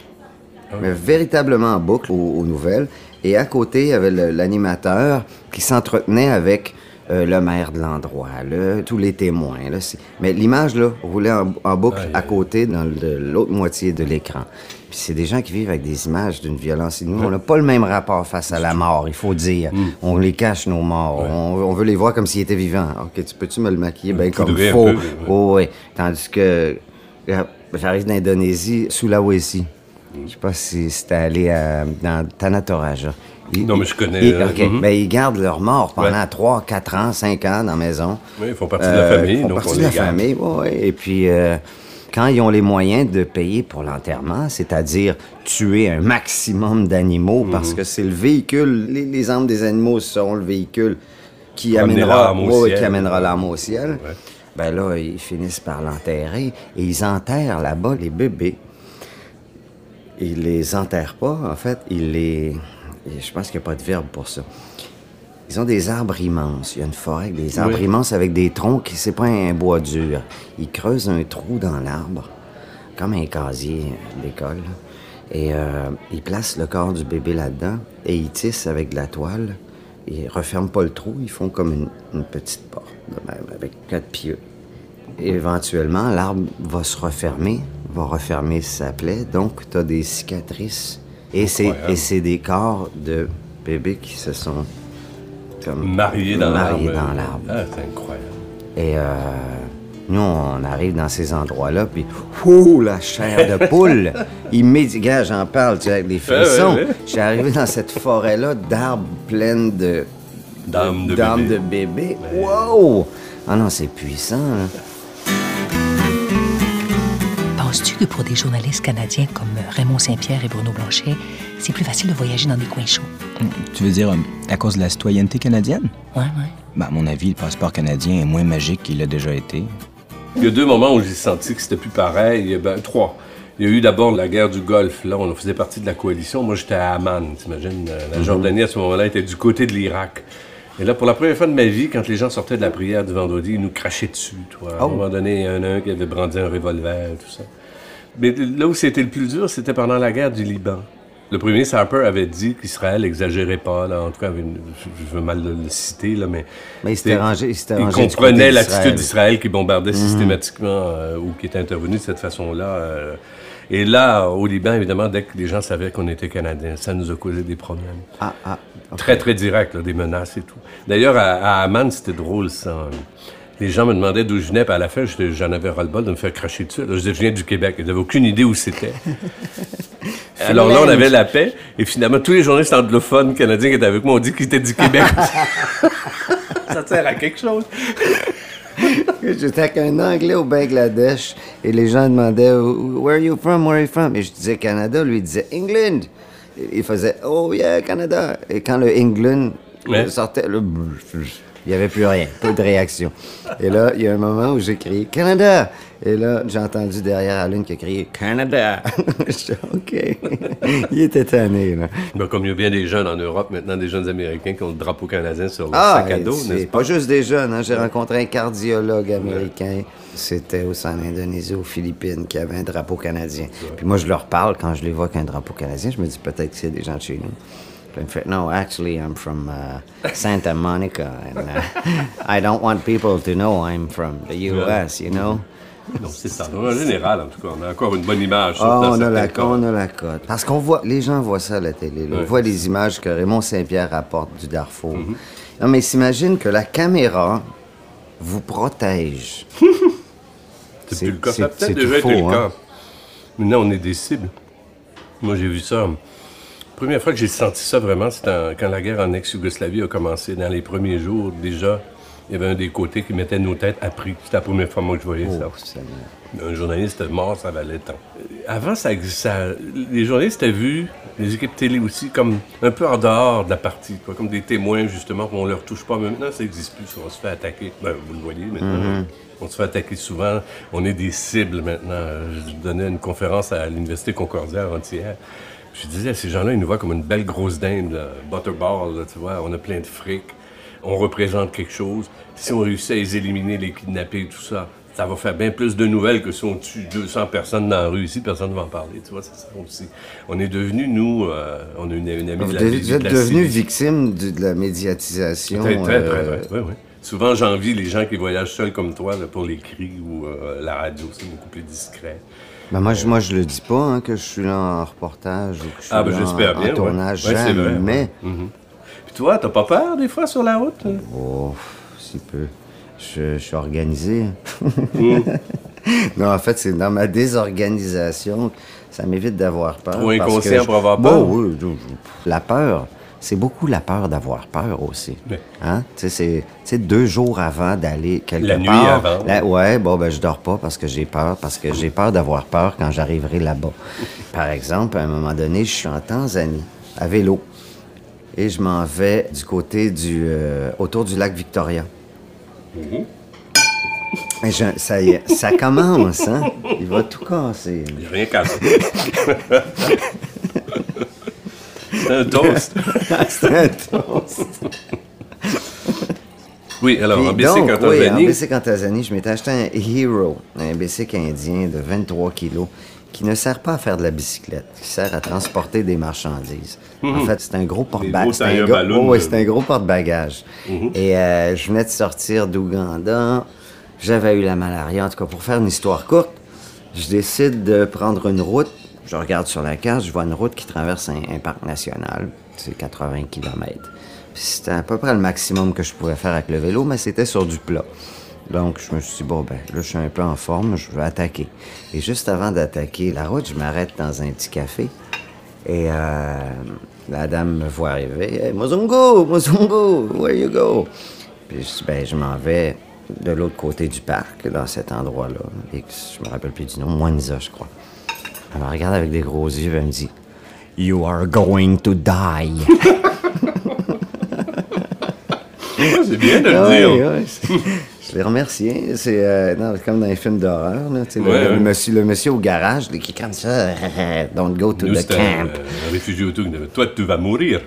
Ah Mais véritablement en boucle aux, aux nouvelles. Et à côté, il y avait l'animateur qui s'entretenait avec euh, le maire de l'endroit, tous les témoins. Là, Mais l'image là, roulait en, en boucle à côté dans l'autre moitié de l'écran. C'est des gens qui vivent avec des images d'une violence inouïe. On n'a pas le même rapport face à la mort, il faut dire. Hmm. On les cache, nos morts. On, on veut les voir comme s'ils étaient vivants. OK, tu peux-tu me le maquiller? Bien comme un faut? peu. Oh, oui. Tandis que euh, j'arrive d'Indonésie, Sulawesi. Je sais pas si c'était allé à- dans Tanatoraja. Ils- Non, mais je connais, ils- euh, mhm. Ben, ils gardent leur mort pendant Ouais. 3, 4 ans, 5 ans dans la maison. Oui, ils font partie de la famille, Ils font donc partie on de la garde. famille, oui. Et puis, euh, quand ils ont les moyens de payer pour l'enterrement, c'est-à-dire tuer un maximum d'animaux, Mhm. parce que c'est le véhicule, les, les âmes des animaux seront le véhicule qui Pour amener amènera, l'âme au ouais, ciel. qui amènera l'âme au ciel. Ouais. Ben là, ils finissent par l'enterrer et ils enterrent là-bas les bébés. Ils les enterrent pas, en fait, ils les... Je pense qu'il n'y a pas de verbe pour ça. Ils ont des arbres immenses. Il y a une forêt avec des arbres Oui. immenses avec des troncs c'est pas un bois dur. Ils creusent un trou dans l'arbre, comme un casier d'école. Et euh, ils placent le corps du bébé là-dedans et ils tissent avec de la toile. Ils referment pas le trou, ils font comme une, une petite porte, de même, avec quatre pieux. Et éventuellement, l'arbre va se refermer, va refermer sa plaie, donc tu as des cicatrices. Et c'est des corps de bébés qui se sont comme Mariés dans l'arbre. mariés dans l'arbre. Ah, c'est incroyable. Et euh, nous, on arrive dans ces endroits-là, puis ouh, la chair de poule! Immédiatement, j'en parle, tu avec des frissons. ouais, ouais. Je suis arrivé dans cette forêt-là d'arbres pleines de D'âmes de de. Wow! Ah non, c'est puissant, là. Penses-tu que pour des journalistes canadiens comme Raymond Saint-Pierre et Bruno Blanchet, c'est plus facile de voyager dans des coins chauds? Tu veux dire euh, à cause de la citoyenneté canadienne? Ouais, ouais. Ben, à mon avis, le passeport canadien est moins magique qu'il l'a déjà été. Il y a deux moments où j'ai senti que c'était plus pareil. Ben, trois. Il y a eu d'abord la guerre du Golfe. Là, on faisait partie de la coalition. Moi, j'étais à Amman, t'imagines? euh, La Jordanie, à ce moment-là, était du côté de l'Irak. Et là, pour la première fois de ma vie, quand les gens sortaient de la prière du vendredi, ils nous crachaient dessus. Toi. À un moment donné, il y en a un qui avait brandi un revolver, tout ça. Mais là où c'était le plus dur, c'était pendant la guerre du Liban. Le premier ministre Harper avait dit qu'Israël n'exagérait pas, là, en tout cas, une- je veux mal le, citer, là, mais... Mais il s'était rangé- il s'était il comprenait l'attitude d'Israël. qui bombardait systématiquement euh, ou qui était intervenu de cette façon-là. euh. et là, au Liban, évidemment, dès que les gens savaient qu'on était Canadiens, ça nous a causé des problèmes. Ah, ah. Très, très direct, là, des menaces et tout. D'ailleurs, à, à Amman, c'était drôle, ça. Les gens me demandaient d'où je venais, puis à la fin, j'en avais ras-le-bol de me faire cracher dessus. Là, je disais, je viens du Québec. Ils n'avaient aucune idée où c'était. Alors là, on avait la paix, et finalement, tous les journalistes anglophones canadiens qui étaient avec moi ont dit qu'ils étaient du Québec. ça sert à quelque chose. J'étais avec un Anglais au Bangladesh et les gens demandaient Where are you from? Where are you from? Et je disais Canada, lui il disait England. Il faisait Oh yeah, Canada. Et quand le England Ouais. sortait, là, il n'y avait plus rien, pas de réaction. Et là, il y a un moment où j'ai crié Canada. Et là, j'ai entendu derrière Alan qui a crié Canada. je dis OK. il était tanné, là. Ben, comme il y a bien des jeunes en Europe, maintenant, des jeunes Américains qui ont le drapeau canadien sur leur Ah, sac à dos, n'est-ce pas pas? juste des jeunes. hein. J'ai rencontré un cardiologue américain. C'était au en Indonésie, aux Philippines, qui avait un drapeau canadien. Puis moi, je leur parle quand je les vois qu'un drapeau canadien. Je me dis peut-être que c'est des gens de chez nous. Me fait, no, actually, I'm from uh, Santa Monica, and uh, I don't want people to know I'm from the U.S., you know? Non, c'est ça. En général, en tout cas, on a encore une bonne image. Ah, on a, la, on a la cote. Parce qu'on voit, les gens voient ça à la télé. là. On Ouais. voit les images que Raymond Saint-Pierre rapporte du Darfour. Mhm. Non, mais s'imagine que la caméra vous protège. C'est plus le cas. Ça a peut-être déjà tout été faux, le hein. cas. Maintenant, on est des cibles. Moi, j'ai vu ça. La première fois que j'ai senti ça vraiment, c'était quand la guerre en ex-Yougoslavie a commencé. Dans les premiers jours, déjà, il y avait un des côtés qui mettait nos têtes à prix. C'était la première fois moi, que je voyais ça. Oh. Un journaliste mort, ça valait temps. Avant, ça, ça, les journalistes étaient vus, les équipes télé aussi, comme un peu en dehors de la partie, quoi, comme des témoins, justement, qu'on leur touche pas. Mais maintenant, ça n'existe plus, on se fait attaquer. Ben, vous le voyez maintenant. On se fait attaquer souvent. On est des cibles maintenant. Je donnais une conférence à l'Université Concordia avant-hier. Je disais, ces gens-là, ils nous voient comme une belle grosse dinde, là, butterball, là, tu vois. On a plein de fric. On représente quelque chose. Si on réussit à les éliminer, les kidnapper, tout ça, ça va faire bien plus de nouvelles que si on tue 200 personnes dans la rue ici, personne ne va en parler, tu vois, c'est ça aussi. On est devenus, nous, euh, on a une, une amie Vous de la vous êtes de la devenu CDC. victime de la médiatisation. Très, très, très, euh, très, oui, oui. Souvent, j'envie les gens qui voyagent seuls comme toi là, pour les cris ou euh, la radio, c'est beaucoup plus discret. Ben moi, je, moi, je le dis pas hein, que je suis là en reportage ou que je suis Ah, ben là j'espère en, bien. en tournage. ouais. Ouais, jamais. Puis toi, t'as pas peur des fois sur la route? Oh, si peu. Je, je suis organisé. Mm. non, en fait, c'est dans ma désorganisation, ça m'évite d'avoir peur. Parce inconscient pour avoir Bon, peur? oui, je- je- la peur, c'est beaucoup la peur d'avoir peur aussi. Hein? Tu sais, c'est deux jours avant d'aller quelque La nuit part. avant. la- ouais, bon, ben, je dors pas parce que j'ai peur, parce que j'ai peur d'avoir peur quand j'arriverai là-bas. Par exemple, à un moment donné, je suis en Tanzanie, à vélo, et je m'en vais du côté du. euh, autour du lac Victoria. Et je- ça y est, ça commence, hein? Il va tout casser. J'ai rien cassé. c'est un toast. C'est un toast. Oui, alors, en Puis BC donc, oui, en Tanzanie, Bessic en Tanzanie, je m'étais acheté un Hero, un Bessic indien de 23 kilos, qui ne sert pas à faire de la bicyclette, qui sert à transporter des marchandises. En fait, c'est un gros porte-bagages. C'est un, gros- oh, c'est un gros porte-bagages. Et euh, je venais de sortir d'Ouganda. J'avais eu la malaria. En tout cas, pour faire une histoire courte, je décide de prendre une route. Je regarde sur la carte, je vois une route qui traverse un, un parc national. C'est 80 km. C'était à peu près le maximum que je pouvais faire avec le vélo, mais c'était sur du plat. Donc, je me suis dit, bon, ben, là, je suis un peu en forme, je vais attaquer. Et juste avant d'attaquer la route, je m'arrête dans un petit café. Et euh, la dame me voit arriver. Hey, Mozungo, Mozungo, where you go? Puis je dis, ben, je m'en vais de l'autre côté du parc, dans cet endroit-là. Et je me rappelle plus du nom, Mwanza, je crois. Elle me regarde avec des gros yeux, et elle me dit, You are going to die. c'est bien de le dire. ouais, ouais, c'est- je l'ai remercié. C'est euh, comme dans les films d'horreur. le- Ouais, le, ouais. monsieur, le monsieur au garage qui est comme ça. Don't go to Nous, the camp. un, un réfugié autour. Toi, tu vas mourir.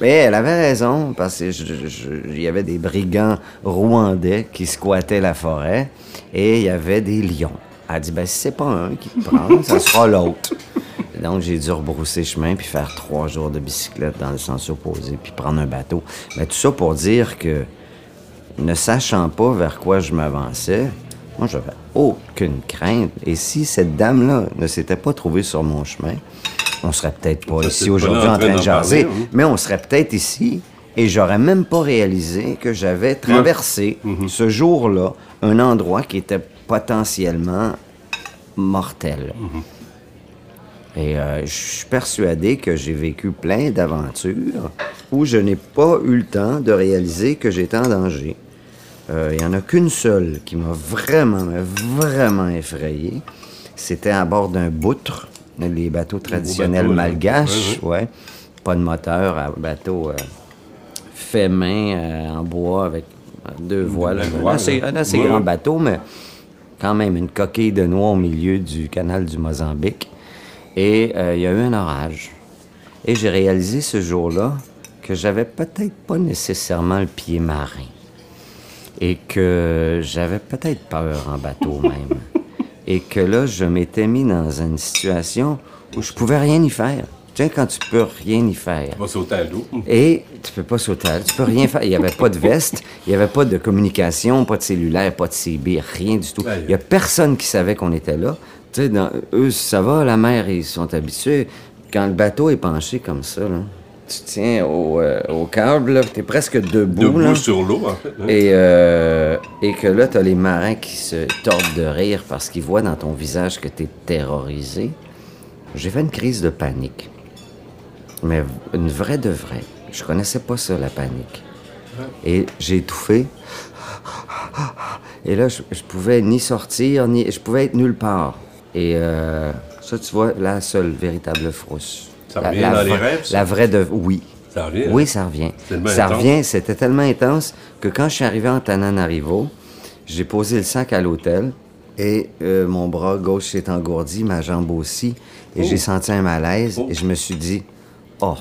Mais elle avait raison, parce qu'il y avait des brigands rwandais qui squattaient la forêt et il y avait des lions. Elle a dit, ben, si c'est pas un qui te prend, ça sera l'autre. Donc, j'ai dû rebrousser chemin puis faire trois jours de bicyclette dans le sens opposé puis prendre un bateau. Mais tout ça pour dire que, ne sachant pas vers quoi je m'avançais, moi, j'avais aucune crainte. Et si cette dame-là ne s'était pas trouvée sur mon chemin, on serait peut-être pas ici aujourd'hui en train de jaser, parler, hein. mais on serait peut-être ici et j'aurais même pas réalisé que j'avais traversé ce jour-là un endroit qui était potentiellement mortel. Et euh, je suis persuadé que j'ai vécu plein d'aventures où je n'ai pas eu le temps de réaliser que j'étais en danger. Euh, Il n'y en a qu'une seule qui m'a vraiment, vraiment effrayé. C'était à bord d'un boutre, les bateaux traditionnels malgaches, ouais, Pas de moteur, un bateau euh, fait main euh, en bois avec deux voiles. voile, assez, hein. un assez grand bateau, mais quand même une coquille de noix au milieu du canal du Mozambique. Et euh, il y a eu un orage. Et j'ai réalisé ce jour-là que j'avais peut-être pas nécessairement le pied marin. Et que j'avais peut-être peur en bateau même. Et que là, je m'étais mis dans une situation où je pouvais rien y faire. Tu sais, quand tu peux rien y faire. Tu vas sauter à l'eau. Et tu peux pas sauter, à l'eau, tu peux rien faire. Il n'y avait pas de veste, il n'y avait pas de communication, pas de cellulaire, pas de CB, rien du tout. Il n'y a personne qui savait qu'on était là. Tu sais, dans- eux, ça va, la mer, ils sont habitués. Quand le bateau est penché comme ça, là, tu tiens au, euh, au câble, là, t'es presque debout. Debout là. sur l'eau, en fait. hein. Et, euh, et que là, t'as les marins qui se tordent de rire parce qu'ils voient dans ton visage que t'es terrorisé. J'ai fait une crise de panique. Mais une vraie de vraie. Je connaissais pas ça, la panique. Et j'ai étouffé. Et là, je, je pouvais ni sortir, ni. Je pouvais être nulle part. Et euh, ça, tu vois, la seule véritable frousse. Ça La- revient la dans les vraie- rêves, ça? La vraie de. Oui. Ça revient, hein? Oui, ça revient. Ça intense. revient, c'était tellement intense que quand je suis arrivé en Tananarivo, j'ai posé le sac à l'hôtel et euh, mon bras gauche s'est engourdi, ma jambe aussi, et j'ai senti un malaise Oh. et je me suis dit, oh,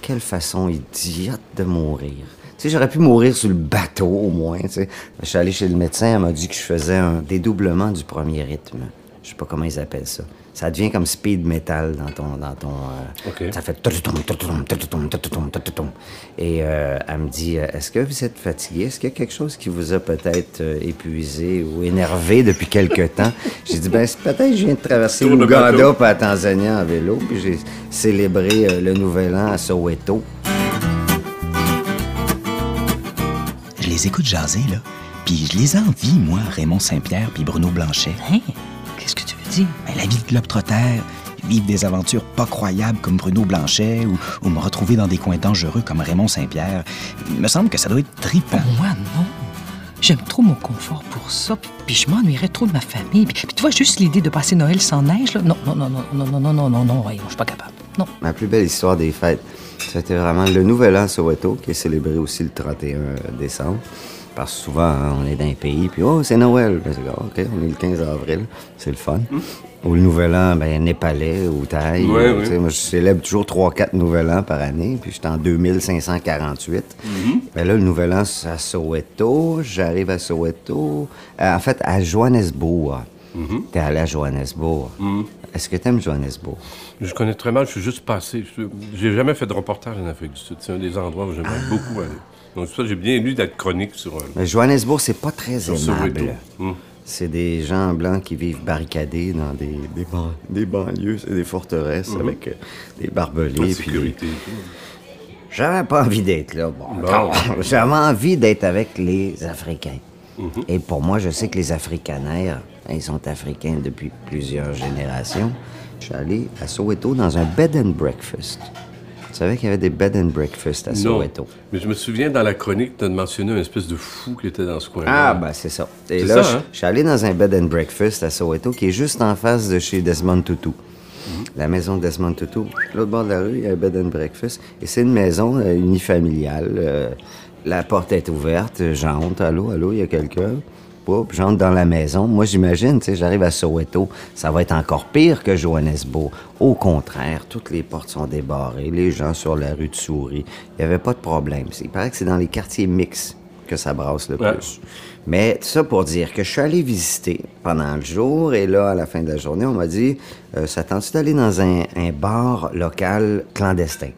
quelle façon idiote de mourir. Tu sais, j'aurais pu mourir sur le bateau au moins, tu sais. Je suis allé chez le médecin, elle m'a dit que je faisais un dédoublement du premier rythme. Je sais pas comment ils appellent ça. Ça devient comme speed metal dans ton... Dans ton euh, OK. Ça fait... Et euh, elle me dit, euh, est-ce que vous êtes fatigué? Est-ce qu'il y a quelque chose qui vous a peut-être épuisé ou énervé depuis quelque temps? J'ai dit, ben peut-être je viens de traverser l'Ouganda puis la Tanzanie en vélo, puis j'ai célébré le Nouvel An à Soweto. Je les écoute jaser, là. Puis je les envie, moi, Raymond Saint-Pierre puis Bruno Blanchet. Hein? Qu'est-ce que tu veux dire? Ben, la vie de globe-trotter, vivre des aventures pas croyables comme Bruno Blanchet ou, ou me retrouver dans des coins dangereux comme Raymond Saint-Pierre. Il me semble que ça doit être trippant. Moi, non. J'aime trop mon confort pour ça, puis, je m'ennuierais trop de ma famille. Puis, puis tu vois, juste l'idée de passer Noël sans neige, là, non, non, non, non, non, non, non, non, non, non, je suis pas capable. Non. Ma plus belle histoire des fêtes, c'était vraiment le Nouvel An Soweto, qui est célébré aussi le 31 décembre. Parce que souvent, hein, on est dans un pays, puis oh, c'est Noël. Ben, c'est, OK, on est le 15 avril, c'est le fun. Ou le Nouvel An, ben, népalais ou thaï. Ouais, ou, oui. Moi, je célèbre toujours 3-4 Nouvel An par année, puis j'étais en 2548. Ben là, le Nouvel An, c'est à Soweto. J'arrive à Soweto. Euh, en fait, à Johannesburg. T'es allé à Johannesburg. Est-ce que t'aimes Johannesburg? Je connais très mal, je suis juste passé. Je- J'ai jamais fait de reportage en Afrique du Sud. C'est un des endroits où j'aimerais beaucoup aller. Donc, ça, j'ai bien lu d'être chronique sur un. Mais Johannesburg, c'est pas très aimable. Hum. C'est des gens blancs qui vivent barricadés dans des, des, ban- des banlieues, c'est des forteresses avec euh, des barbelés. Puis sécurité et tout. J'avais pas envie d'être là. Bon, Bon. J'avais envie d'être avec les Africains. Mhm. Et pour moi, je sais que les Africanaires, ils sont africains depuis plusieurs générations. Je suis allé à Soweto dans un bed and breakfast. Tu savais qu'il y avait des bed and breakfast à Non. Soweto? Mais je me souviens dans la chronique, tu as mentionné un espèce de fou qui était dans ce coin-là. Ah, ben c'est ça. Et là, ça, hein? je suis allé dans un bed and breakfast à Soweto qui est juste en face de chez Desmond Tutu. Mhm. La maison de Desmond Tutu. L'autre bord de la rue, il y a un bed and breakfast. Et c'est une maison euh, unifamiliale. euh, la porte est ouverte. J'entre. Allô, allô, il y a quelqu'un. Oups, j'entre dans la maison. Moi, j'imagine, tu sais, j'arrive à Soweto, ça va être encore pire que Johannesburg. Au contraire, toutes les portes sont débarrées, les gens sur la rue de souris. Il n'y avait pas de problème. Il paraît que c'est dans les quartiers mixtes que ça brasse le Ouais. plus. Mais tout ça pour dire que je suis allé visiter pendant le jour et là, à la fin de la journée, on m'a dit euh, Ça tente d'aller dans un, un bar local clandestin?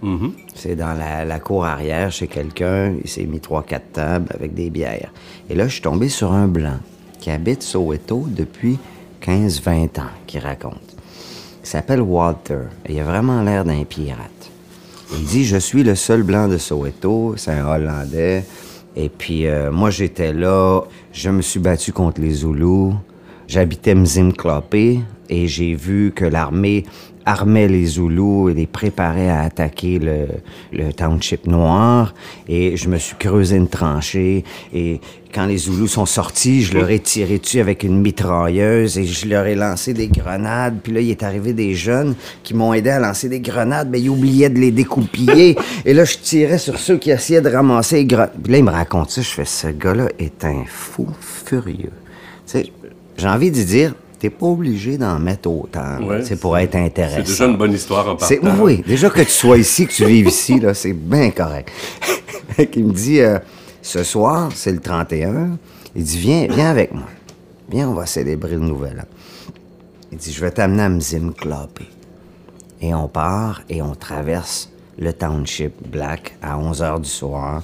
C'est dans la, la cour arrière chez quelqu'un. Il s'est mis trois, quatre tables avec des bières. Et là, je suis tombé sur un blanc qui habite Soweto depuis 15-20 ans, qui raconte. Il s'appelle Walter et il a vraiment l'air d'un pirate. Il dit Je suis le seul blanc de Soweto, c'est un Hollandais. Et puis, euh, moi, j'étais là, je me suis battu contre les Zoulous. J'habitais Mzimklope et j'ai vu que l'armée armait les Zoulous et les préparait à attaquer le, le township noir. Et je me suis creusé une tranchée. Et quand les Zoulous sont sortis, je leur ai tiré dessus avec une mitrailleuse et je leur ai lancé des grenades. Puis là, il est arrivé des jeunes qui m'ont aidé à lancer des grenades, mais ils oubliaient de les découpiller. et là, je tirais sur ceux qui essayaient de ramasser les grenades. Puis là, il me raconte ça. Je fais, ce gars-là est un fou furieux. Tu sais, j'ai envie de dire, t'es pas obligé d'en mettre autant. Ouais, c'est pour être intéressant. C'est déjà une bonne histoire en partant. oui, déjà que tu sois ici, que tu vives ici, là, c'est bien correct. il me dit, euh, ce soir, c'est le 31. Il dit, viens, viens avec moi. Viens, on va célébrer le nouvel an. Il dit, je vais t'amener à Mzimklope. Et on part et on traverse le township black à 11 h du soir.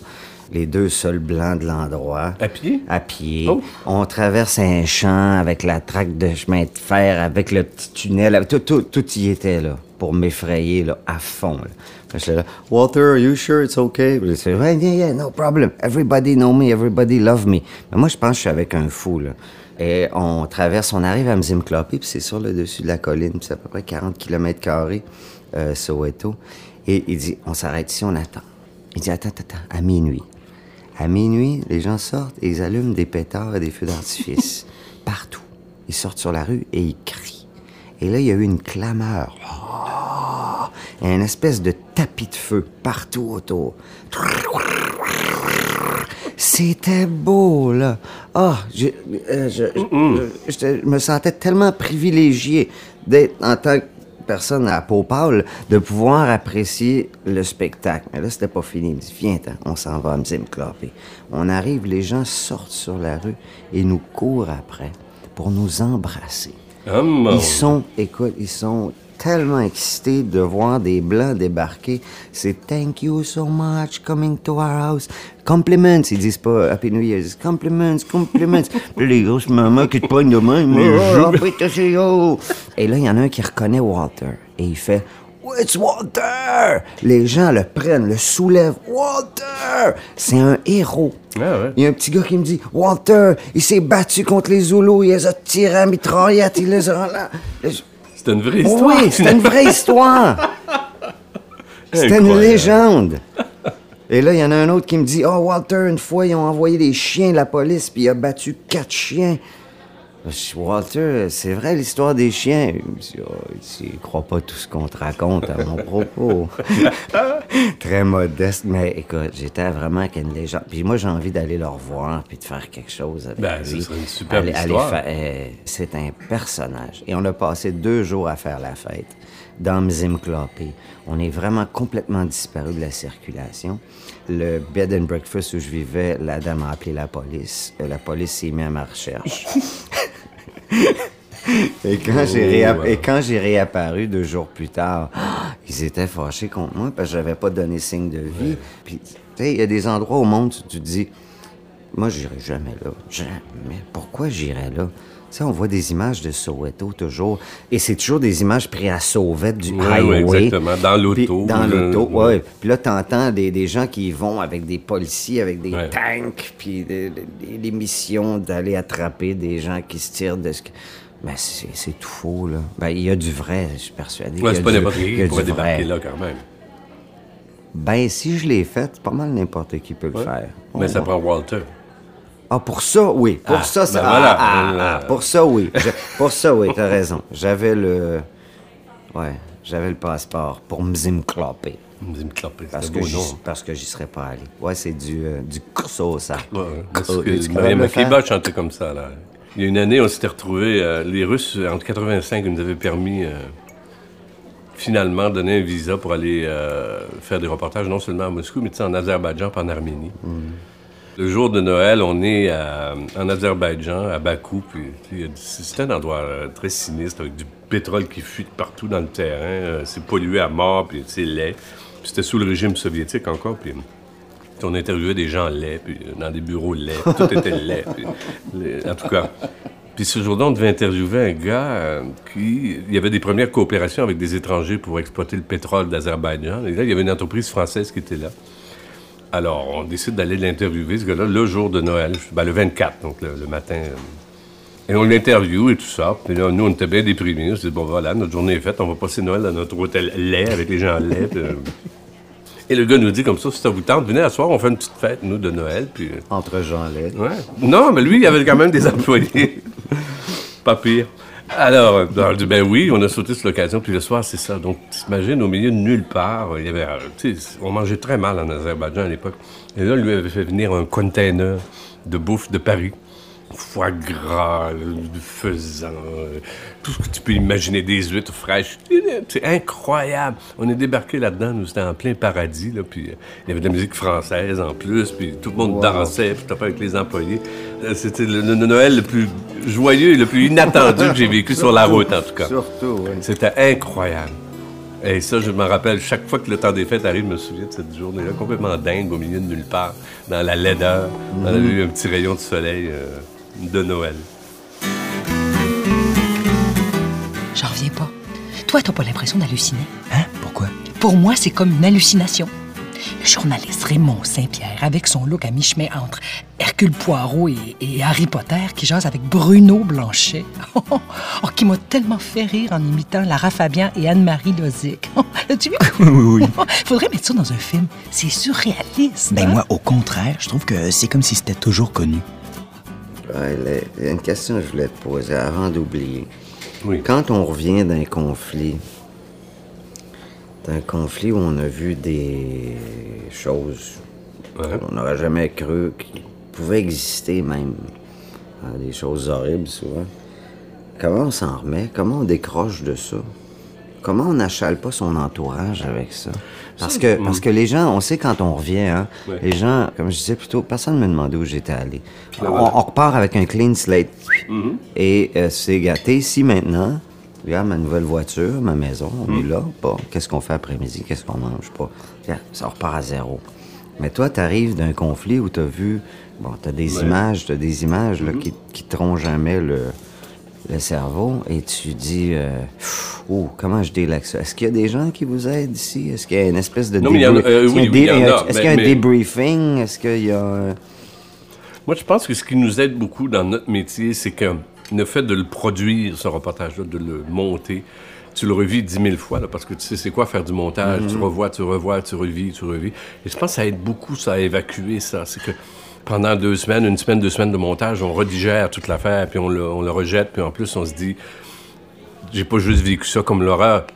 Les deux seuls blancs de l'endroit. À pied? À pied. Oh. On traverse un champ avec la traque de chemin de fer, avec le petit tunnel. Tout, tout, tout y était, là, pour m'effrayer, là, à fond. Là. J'étais là, Walter, are you sure it's okay? Puis ouais, yeah, yeah, no problem. Everybody know me, everybody love me. Mais moi, je pense que je suis avec un fou, là. Et on traverse, on arrive à Mzimklope, puis c'est sur le dessus de la colline, puis c'est à peu près 40 km carrés, euh, Soweto. Et il dit, on s'arrête ici, on attend. Il dit, attends, attends, attends, à minuit. À minuit, les gens sortent et ils allument des pétards et des feux d'artifice. Partout. Ils sortent sur la rue et ils crient. Et là, il y a eu une clameur. Oh! Et une espèce de tapis de feu partout autour. C'était beau, là. Ah, je, euh, je, je- je- je me sentais tellement privilégié d'être en tant que personne à peau pâle, de pouvoir apprécier le spectacle. Mais là, c'était pas fini. Il me dit, viens, on s'en va, me dit, me. On arrive, les gens sortent sur la rue et nous courent après pour nous embrasser. Ah, mon- Ils sont, écoute, ils sont tellement excités de voir des Blancs débarquer. C'est Thank you so much coming to our house. Compliments. Ils disent pas Happy New Year. Ils disent Compliments, compliments. Puis les grosses mamans qui te pognent de même. Oh. Et là, il y en a un qui reconnaît Walter. Et il fait It's Walter! Les gens le prennent, le soulèvent. Walter! C'est un héros. Ah ouais. Il y a un petit gars qui me dit Walter, il s'est battu contre les Zoulous, il les a tirés à mitraillette, il les a. là. C'est une vraie histoire. Oui, c'est une vraie histoire. C'était une légende. Et là, il y en a un autre qui me dit Oh, Walter, une fois, ils ont envoyé des chiens de la police, puis il a battu quatre chiens. Walter, c'est vrai l'histoire des chiens. Il oh, il croit pas tout ce qu'on te raconte à mon propos. Très modeste, mais écoute, j'étais vraiment qu'une légende. Puis moi, j'ai envie d'aller le revoir, puis de faire quelque chose avec Ben, ce lui. serait une superbe Aller- histoire. euh, c'est un personnage. Et on a passé deux jours à faire la fête dans Mzimklopé. On est vraiment complètement disparu de la circulation. Le bed and breakfast où je vivais, la dame a appelé la police. Euh, La police s'est mise à ma recherche. Et quand, j'ai réapp- wow. et quand j'ai réapparu deux jours plus tard, ils étaient fâchés contre moi parce que j'avais pas donné signe de vie. Puis, tu sais, il y a des endroits au monde où tu te dis, moi, j'irai jamais là. Jamais. Pourquoi j'irais là? Tu sais, on voit des images de Soweto toujours. Et c'est toujours des images prises à sauvette du Ouais, highway. ouais, exactement. Dans l'auto, Dans l'auto, ouais. Puis là, t'entends des, des gens qui y vont avec des policiers, avec des Ouais. tanks, puis des, des- des missions d'aller attraper des gens qui se tirent de ce que... Ben, c'est tout faux, là. Ben, il y a du vrai, je suis persuadé. Ouais, c'est pas du- n'importe qui qui pourrait débarquer là, quand même. Ben, si je l'ai fait, pas mal n'importe qui peut le Ouais. faire. Mais ça Ouais. prend Walter. Ah, pour ça, oui. Pour Ah, ça, ça. ben voilà. ah, ah, ah, pour ça, oui. Je- pour ça, oui, t'as raison. J'avais le. Ouais, j'avais le passeport pour Mzimklopé. Parce c'est que, beau j'y, nom. parce que j'y serais pas allé. Ouais, c'est du, euh, du Kurso, ça. Ouais. Parce Oh, que es-tu capable Maria de le faire? Makeba chantait comme ça. Là. Il y a une année, on s'était retrouvés. euh, les Russes, entre 85, ils nous avaient permis, euh, finalement, de donner un visa pour aller euh, faire des reportages, non seulement à Moscou, mais en Azerbaïdjan et en Arménie. Le jour de Noël, on est à- en Azerbaïdjan, à Bakou. Puis, c'est un endroit très sinistre, avec du pétrole qui fuit partout dans le terrain. c'est pollué à mort, puis c'est laid. Puis c'était sous le régime soviétique encore. Puis on interviewait des gens laids, puis euh, dans des bureaux laids, tout était laid. en tout cas. Puis ce jour-là, on devait interviewer un gars euh, qui... Il y avait des premières coopérations avec des étrangers pour exploiter le pétrole d'Azerbaïdjan. Et là, il y avait une entreprise française qui était là. Alors, on décide d'aller l'interviewer, ce gars-là, le jour de Noël, ben, le 24, donc le, matin. euh. Et on l'interviewe et tout ça. Puis là, nous, on était bien déprimés. On s'est dit, bon, voilà, notre journée est faite, on va passer Noël dans notre hôtel lait avec les gens laids. puis. Et le gars nous dit comme ça, si ça vous tente, venez à soir, on fait une petite fête, nous, de Noël. Puis, euh, Entre gens laids. Ouais. Non, mais lui, il avait quand même des employés. Pas pire. Alors, euh, dit, ben oui, on a sauté sur l'occasion, puis le soir, c'est ça. Donc, t'imagines, au milieu de nulle part, il y avait, euh, on mangeait très mal en Azerbaïdjan à l'époque. Et là, lui avait fait venir un container de bouffe de Paris. Foie gras, du faisan, tout ce que tu peux imaginer, des huîtres fraîches. C'est incroyable. On est débarqué là-dedans, nous, c'était en plein paradis, là, puis euh, il y avait de la musique française en plus, puis tout le monde dansait, puis tapait avec les employés. Euh, C'était le, le Noël le plus joyeux et le plus inattendu que j'ai vécu sur la route, en tout cas. Surtout, oui. C'était incroyable. Et ça, je me rappelle, chaque fois que le temps des fêtes arrive, je me souviens de cette journée-là, complètement dingue, au milieu de nulle part, dans la laideur. On avait eu un petit rayon de soleil euh, de Noël. J'en reviens pas. Toi, t'as pas l'impression d'halluciner? Hein? Pourquoi? Pour moi, c'est comme une hallucination. Le journaliste Raymond Saint-Pierre, avec son look à mi-chemin entre Hercule Poirot et, et Harry Potter, qui jase avec Bruno Blanchet, oh, qui m'a tellement fait rire en imitant Lara Fabian et Anne-Marie Lozic. As-tu vu? Oui, oui. Faudrait mettre ça dans un film. C'est surréaliste. Ben hein? moi, au contraire, je trouve que c'est comme si c'était toujours connu. Il y a une question que je voulais te poser avant d'oublier. Oui. Quand on revient d'un conflit, d'un conflit où on a vu des choses Ouais. qu'on n'aurait jamais cru qui pouvaient exister même, hein, des choses horribles souvent, comment on s'en remet? Comment on décroche de ça? Comment on n'achale pas son entourage avec ça? Parce que, parce que les gens, on sait quand on revient, hein, Ouais. les gens, comme je disais plus tôt, personne ne me demandait où j'étais allé. On, voilà. on repart avec un clean slate. Et euh, c'est gâté ici maintenant. Regarde ma nouvelle voiture, ma maison, on est là. Bon, qu'est-ce qu'on fait après-midi? Qu'est-ce qu'on mange? Pas. Regarde, ça repart à zéro. Mais toi, tu arrives d'un conflit où tu as vu, bon, tu as des images, tu des images là, qui, qui te trompent jamais le, le cerveau et tu dis, euh, oh, comment je ça? Est-ce qu'il y a des gens qui vous aident ici? Est-ce qu'il y a une espèce de Non, mais euh, est-ce qu'il y a un en dé- a, Est-ce qu'il y a euh, Moi, je pense que ce qui nous aide beaucoup dans notre métier, c'est que le fait de le produire, ce reportage-là, de le monter, tu le revis dix mille fois, là, parce que tu sais c'est quoi faire du montage? Tu revois, tu revois, tu revis, tu revis. Et je pense que ça aide beaucoup, ça, à évacuer ça. C'est que pendant deux semaines, une semaine, deux semaines de montage, on redigère toute l'affaire, puis on le, on le rejette, puis en plus, on se dit, j'ai pas juste vécu ça comme l'horreur.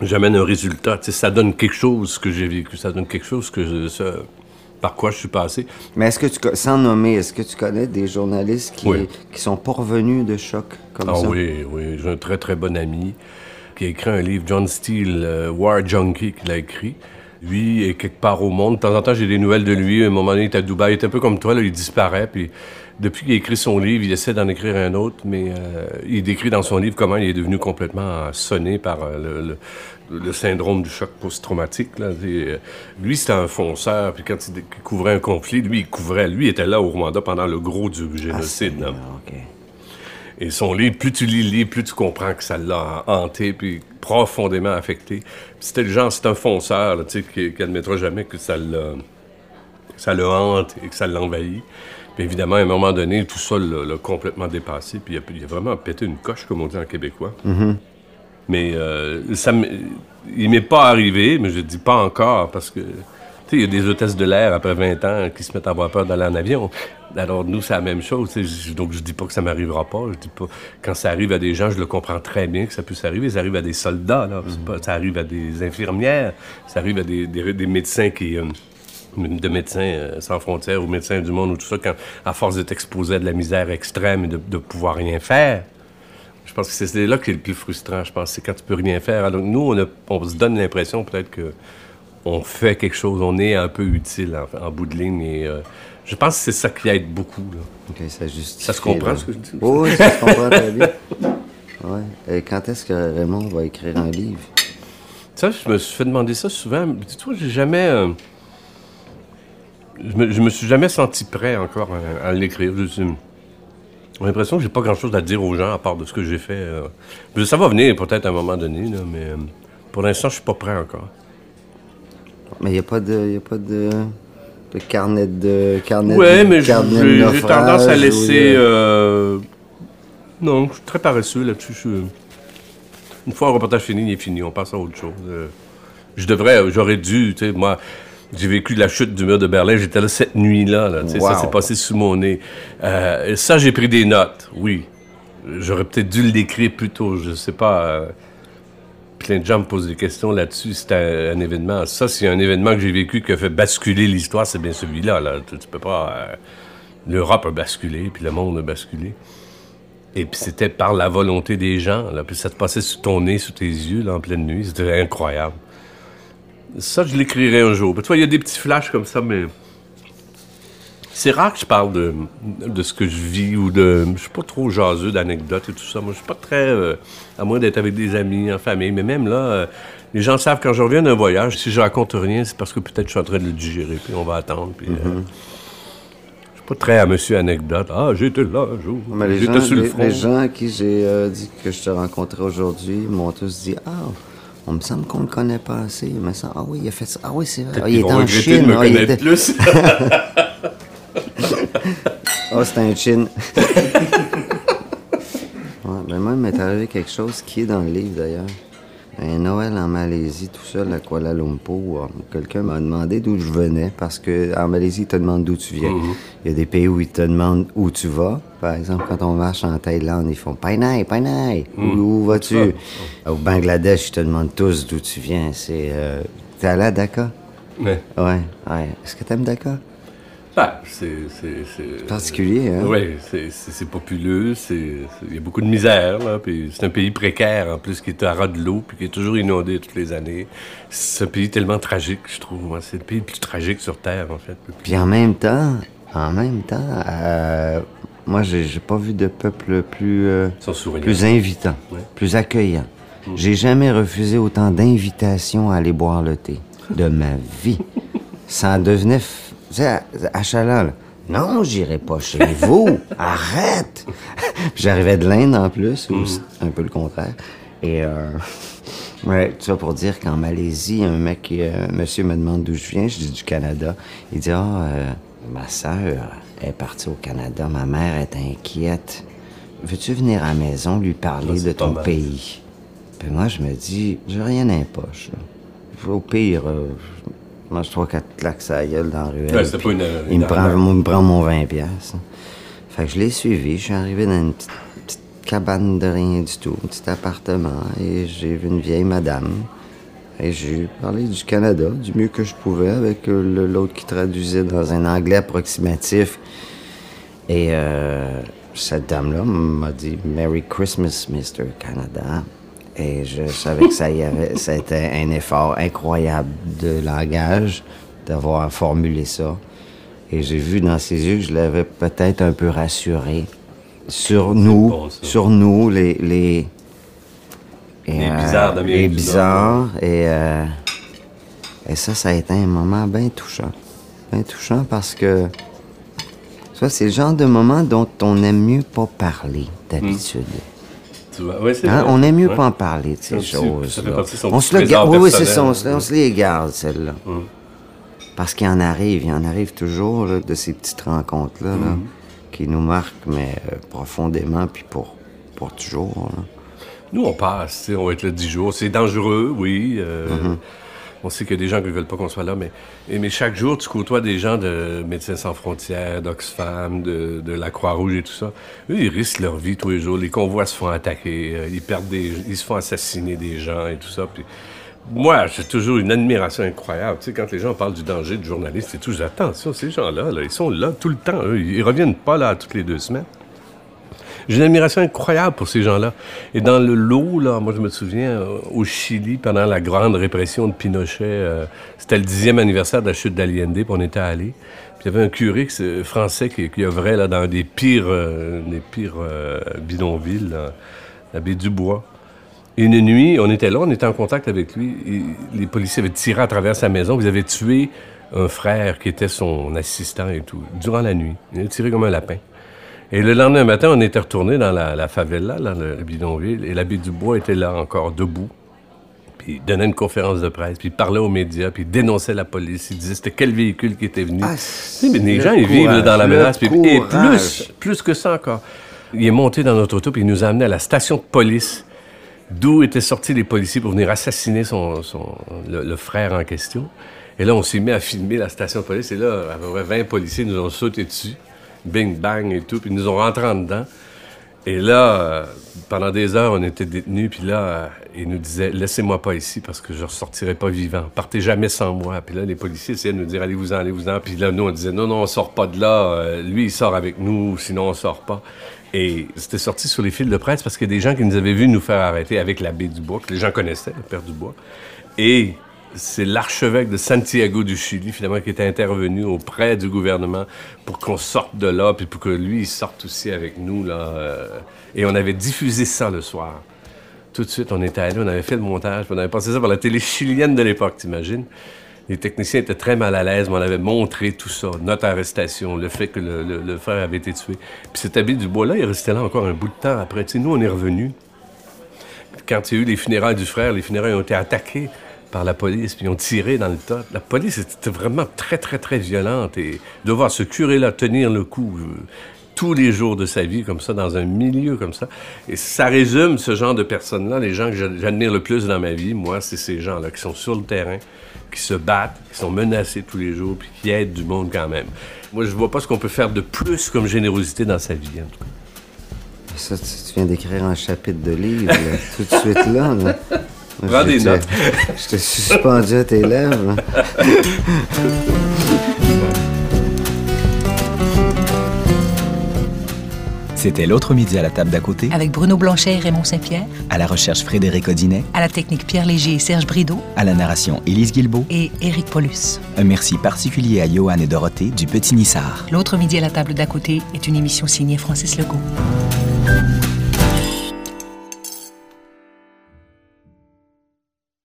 J'amène un résultat. Ça donne quelque chose que j'ai vécu. Ça donne quelque chose que je- ça- par quoi je suis passé. Mais est-ce que tu, sans nommer, est-ce que tu connais des journalistes qui, Oui. qui sont pas revenus de choc comme Ah ça? oui, oui. J'ai un très, très bon ami qui a écrit un livre, John Steele, euh, War Junkie, qu'il a écrit. Lui est quelque part au monde. De temps en temps, j'ai des nouvelles de lui. À un moment donné, il est à Dubaï. Il est un peu comme toi, là, il disparaît. Puis depuis qu'il a écrit son livre, il essaie d'en écrire un autre, mais euh, il décrit dans son livre comment il est devenu complètement sonné par euh, le, le- le syndrome du choc post-traumatique. euh, lui, c'était un fonceur. Puis quand il couvrait un conflit, lui, il couvrait. Lui, il était là au Rwanda pendant le gros du génocide. là. Ah. Et son livre, plus tu lis le livre, plus tu comprends que ça l'a hanté, puis profondément affecté. C'était le genre, c'est un fonceur, là, tu sais, qui, qui admettra jamais que ça l'a, ça le hante et que ça l'envahit. Puis évidemment, à un moment donné, tout ça l'a, complètement dépassé, puis il a, il a vraiment pété une coche, comme on dit en québécois. Mais euh, ça m'est- il m'est pas arrivé, mais je dis pas encore, parce que, il y a des hôtesses de l'air après 20 ans qui se mettent à avoir peur d'aller en avion. Alors, nous, c'est la même chose. Donc, je dis pas que ça m'arrivera pas. Je dis pas... Quand ça arrive à des gens, je le comprends très bien que ça puisse arriver. Ça arrive à des soldats, là. Ça arrive à des infirmières. Ça arrive à des, médecins qui... euh, de médecins euh, sans frontières ou médecins du monde ou tout ça, quand, à force d'être exposé à de la misère extrême et de, de pouvoir rien faire, je pense que c'est- là que c'est le plus frustrant, je pense, c'est quand tu peux rien faire. Alors nous, on, a- on se donne l'impression peut-être que on fait quelque chose, on est un peu utile en, en bout de ligne. Et, euh, je pense que c'est ça qui aide beaucoup. Là. Ça justifie. Ça se comprend, là. ce que je dis? Oui, oui, ça se comprend très bien. Ouais. Et quand est-ce que Raymond va écrire un livre? Ça, je me suis fait demander ça souvent. Dis-toi, j'ai jamais. euh, je, me, je me suis jamais senti prêt encore à, à l'écrire. J'ai l'impression que j'ai pas grand-chose à dire aux gens à part de ce que j'ai fait. euh. Ça va venir peut-être à un moment donné, là, mais euh, pour l'instant, je suis pas prêt encore. Mais il n'y a pas de, y a pas de, de carnet de carnet Ouais, de, mais j'ai tendance à laisser. de- euh, Non, je suis très paresseux là-dessus. Je Une fois un reportage fini, il est fini. On passe à autre chose. Euh, Je devrais, j'aurais dû, tu sais, moi. J'ai vécu la chute du mur de Berlin. J'étais là cette nuit-là. là, Ça s'est passé sous mon nez. Euh, ça, j'ai pris des notes, oui. J'aurais peut-être dû l'écrire plus tôt. Je sais pas. euh, plein de gens me posent des questions là-dessus. C'est un, événement. Ça, c'est un événement que j'ai vécu qui a fait basculer l'histoire. C'est bien celui-là. Là. Tu, tu peux pas. euh, L'Europe a basculé, puis le monde a basculé. Et puis c'était par la volonté des gens. Là. Puis ça te passait sous ton nez, sous tes yeux, là, en pleine nuit. C'était incroyable. Ça, je l'écrirai un jour. Puis, tu vois, il y a des petits flashs comme ça, mais. C'est rare que je parle de, de ce que je vis ou de. Je suis pas trop jaseux d'anecdotes et tout ça. Moi, je suis pas très. euh, à moins d'être avec des amis, en famille. Mais même là, euh, les gens savent quand je reviens d'un voyage, si je raconte rien, c'est parce que peut-être je suis en train de le digérer. Puis on va attendre. Puis. euh, je suis pas très à monsieur anecdote. Ah, j'étais là un jour. Mais les, gens, J'étais sur le front. les gens à qui j'ai euh, dit que je te rencontrais aujourd'hui m'ont tous dit Ah, On me semble qu'on le connaît pas assez. Me semble, ah oui, il a fait ça. Ah oui, c'est vrai. Ah, il est en Chine. de me Ah, il était- plus. Ah, c'est un chin. ouais, ben moi, il m'est arrivé quelque chose qui est dans le livre d'ailleurs. Un Noël en Malaisie, tout seul à Kuala Lumpur. Quelqu'un m'a demandé d'où je venais parce que en Malaisie, ils te demandent d'où tu viens. Il y a des pays où ils te demandent où tu vas. Par exemple, quand on marche en Thaïlande, ils font Painai, Painai. Où, où vas-tu? Au Bangladesh, ils te demandent tous d'où tu viens. C'est. Euh, T'es allé à Dhaka? Mais, Ouais, ouais. Est-ce que t'aimes Dhaka? Ah, c'est. Particulier, hein? Oui, c'est- populeux, il y a beaucoup de misère, c'est un pays précaire, en plus, qui est à ras de l'eau, puis qui est toujours inondé toutes les années. C'est un pays tellement tragique, je trouve. C'est le pays le plus tragique sur Terre, en fait. Puis en même temps, en même temps, euh, moi, j'ai pas vu de peuple plus, euh, plus invitant, Ouais. plus accueillant. J'ai jamais refusé autant d'invitations à aller boire le thé de ma vie. Ça en devenait... sais, à, à Chaland, là, non, j'irai pas chez vous. Arrête. J'arrivais de l'Inde en plus, ou c'est un peu le contraire. Et euh, ouais, tout ça pour dire qu'en Malaisie, un mec, euh, monsieur me demande d'où je viens. Je dis du Canada. Il dit ah, euh, ma sœur est partie au Canada. Ma mère est inquiète. Veux-tu venir à la maison lui parler de ton pays? Puis moi, je me dis, j'ai rien poches. là. Au pire, euh, je trois, quatre claques la gueule dans la ruelle. Ouais, c'était puis pas une- une il me prend, il me prend mon 20 piastres. Fait que je l'ai suivi. Je suis arrivé dans une petite, petite cabane de rien du tout, un petit appartement, et j'ai vu une vieille madame. Et j'ai parlé du Canada du mieux que je pouvais avec euh, l'autre qui traduisait dans un anglais approximatif. Et euh, cette dame-là m'a dit Merry Christmas, Mr. Canada. Et je savais que ça y avait, c'était un effort incroyable de langage d'avoir formulé ça. Et j'ai vu dans ses yeux que je l'avais peut-être un peu rassuré sur nous, bon, sur nous, les les et, Les bizarres d'Amérique les bizarres. Et euh, et ça, ça a été un moment bien touchant, bien touchant parce que ça, c'est le genre de moment dont on aime mieux pas parler d'habitude. Tu vois? Ouais, c'est Hein, on aime mieux Ouais. pas en parler de ces choses. on se le garde. Oui, oui, c'est ça. On se, on se les garde, celles-là. Hum. Parce qu'il en arrive, il en arrive toujours là, de ces petites rencontres-là là, Hum. qui nous marquent, mais euh, profondément, puis pour, pour toujours. là. Nous, on passe, on va être là 10 jours. C'est dangereux, oui. euh, On sait qu'il y a des gens qui ne veulent pas qu'on soit là, mais, mais chaque jour, tu côtoies des gens de Médecins sans frontières, d'Oxfam, de, de la Croix-Rouge et tout ça. Eux, ils risquent leur vie tous les jours. Les convois se font attaquer, euh, ils perdent des, ils se font assassiner des gens et tout ça. Puis moi, j'ai toujours une admiration incroyable. Tu sais, quand les gens parlent du danger du journaliste et tout, j'ai attention, ces gens-là, là, ils sont là tout le temps. Eux, ils reviennent pas là toutes les deux semaines. J'ai une admiration incroyable pour ces gens-là. Et dans le lot, là, moi, je me souviens, euh, au Chili, pendant la grande répression de Pinochet, euh, c'était le dixième anniversaire de la chute d'Allende, puis on était allés. Puis il y avait un curé français qui, qui œuvrait là, dans des pires, euh, des pires euh, bidonvilles, là, la baie du Bois. Et une nuit, on était là, on était en contact avec lui. les policiers avaient tiré à travers sa maison. Ils avaient tué un frère qui était son assistant et tout, durant la nuit. Ils avaient tiré comme un lapin. Et le lendemain matin, on était retourné dans la, la favela, là, le, le bidonville, et l'abbé Dubois était là encore debout. Puis il donnait une conférence de presse, puis il parlait aux médias, puis il dénonçait la police. Il disait c'était quel véhicule qui était venu. Ah, mais les le gens, ils vivent là, dans la menace. Puis, et plus, plus que ça encore. Il est monté dans notre auto, puis il nous a amenés à la station de police, d'où étaient sortis les policiers pour venir assassiner son, son- le, le frère en question. Et là, on s'est mis à filmer la station de police, et là, à peu près 20 policiers nous ont sauté dessus, bing bang et tout, puis ils nous ont rentrés en dedans. Et là, euh, pendant des heures, on était détenus, puis là, euh, ils nous disaient Laissez-moi pas ici parce que je ne ressortirai pas vivant. Partez jamais sans moi. Puis là, les policiers essayaient de nous dire Allez-vous-en, allez-vous-en. Puis là, nous, on disait Non, non, on sort pas de là. Euh, lui, il sort avec nous, sinon on sort pas. Et c'était sorti sur les fils de presse parce a des gens qui nous avaient vus nous faire arrêter avec l'abbé Dubois, que les gens connaissaient, le père Dubois. Et c'est l'archevêque de Santiago du Chili, finalement, qui était intervenu auprès du gouvernement pour qu'on sorte de là, puis pour que lui, il sorte aussi avec nous. Euh, et on avait diffusé ça le soir. Tout de suite, on était allé, on avait fait le montage, puis on avait passé ça par la télé chilienne de l'époque, t'imagines? Les techniciens étaient très mal à l'aise, mais on avait montré tout ça, notre arrestation, le fait que le, frère avait été tué. Puis cet habit du bois-là, il restait là encore un bout de temps après. Tu nous, on est revenus. quand il y a eu les funérailles du frère, les funérailles ont été attaquées par la police, puis ils ont tiré dans le tas. La police était vraiment très, très, très violente. Et de voir ce curé-là tenir le coup euh, tous les jours de sa vie, comme ça, dans un milieu comme ça. Et ça résume ce genre de personnes-là, les gens que j'admire le plus dans ma vie, moi, c'est ces gens-là qui sont sur le terrain, qui se battent, qui sont menacés tous les jours, puis qui aident du monde quand même. Moi, je vois pas ce qu'on peut faire de plus comme générosité dans sa vie, en tout cas. Ça, tu, viens d'écrire un chapitre de livre, tout de suite là. Prends des notes. Je t'ai suspendu à tes lèvres. C'était l'autre midi à la table d'à côté. Avec Bruno Blanchet et Raymond Saint-Pierre. À la recherche Frédéric Audinet. À la technique Pierre Léger et Serge Brideau. À la narration Élise Guilbeault. Et Éric Paulus. Un merci particulier à Johan et Dorothée du Petit Nissard. L'autre midi à la table d'à côté est une émission signée Francis Legault.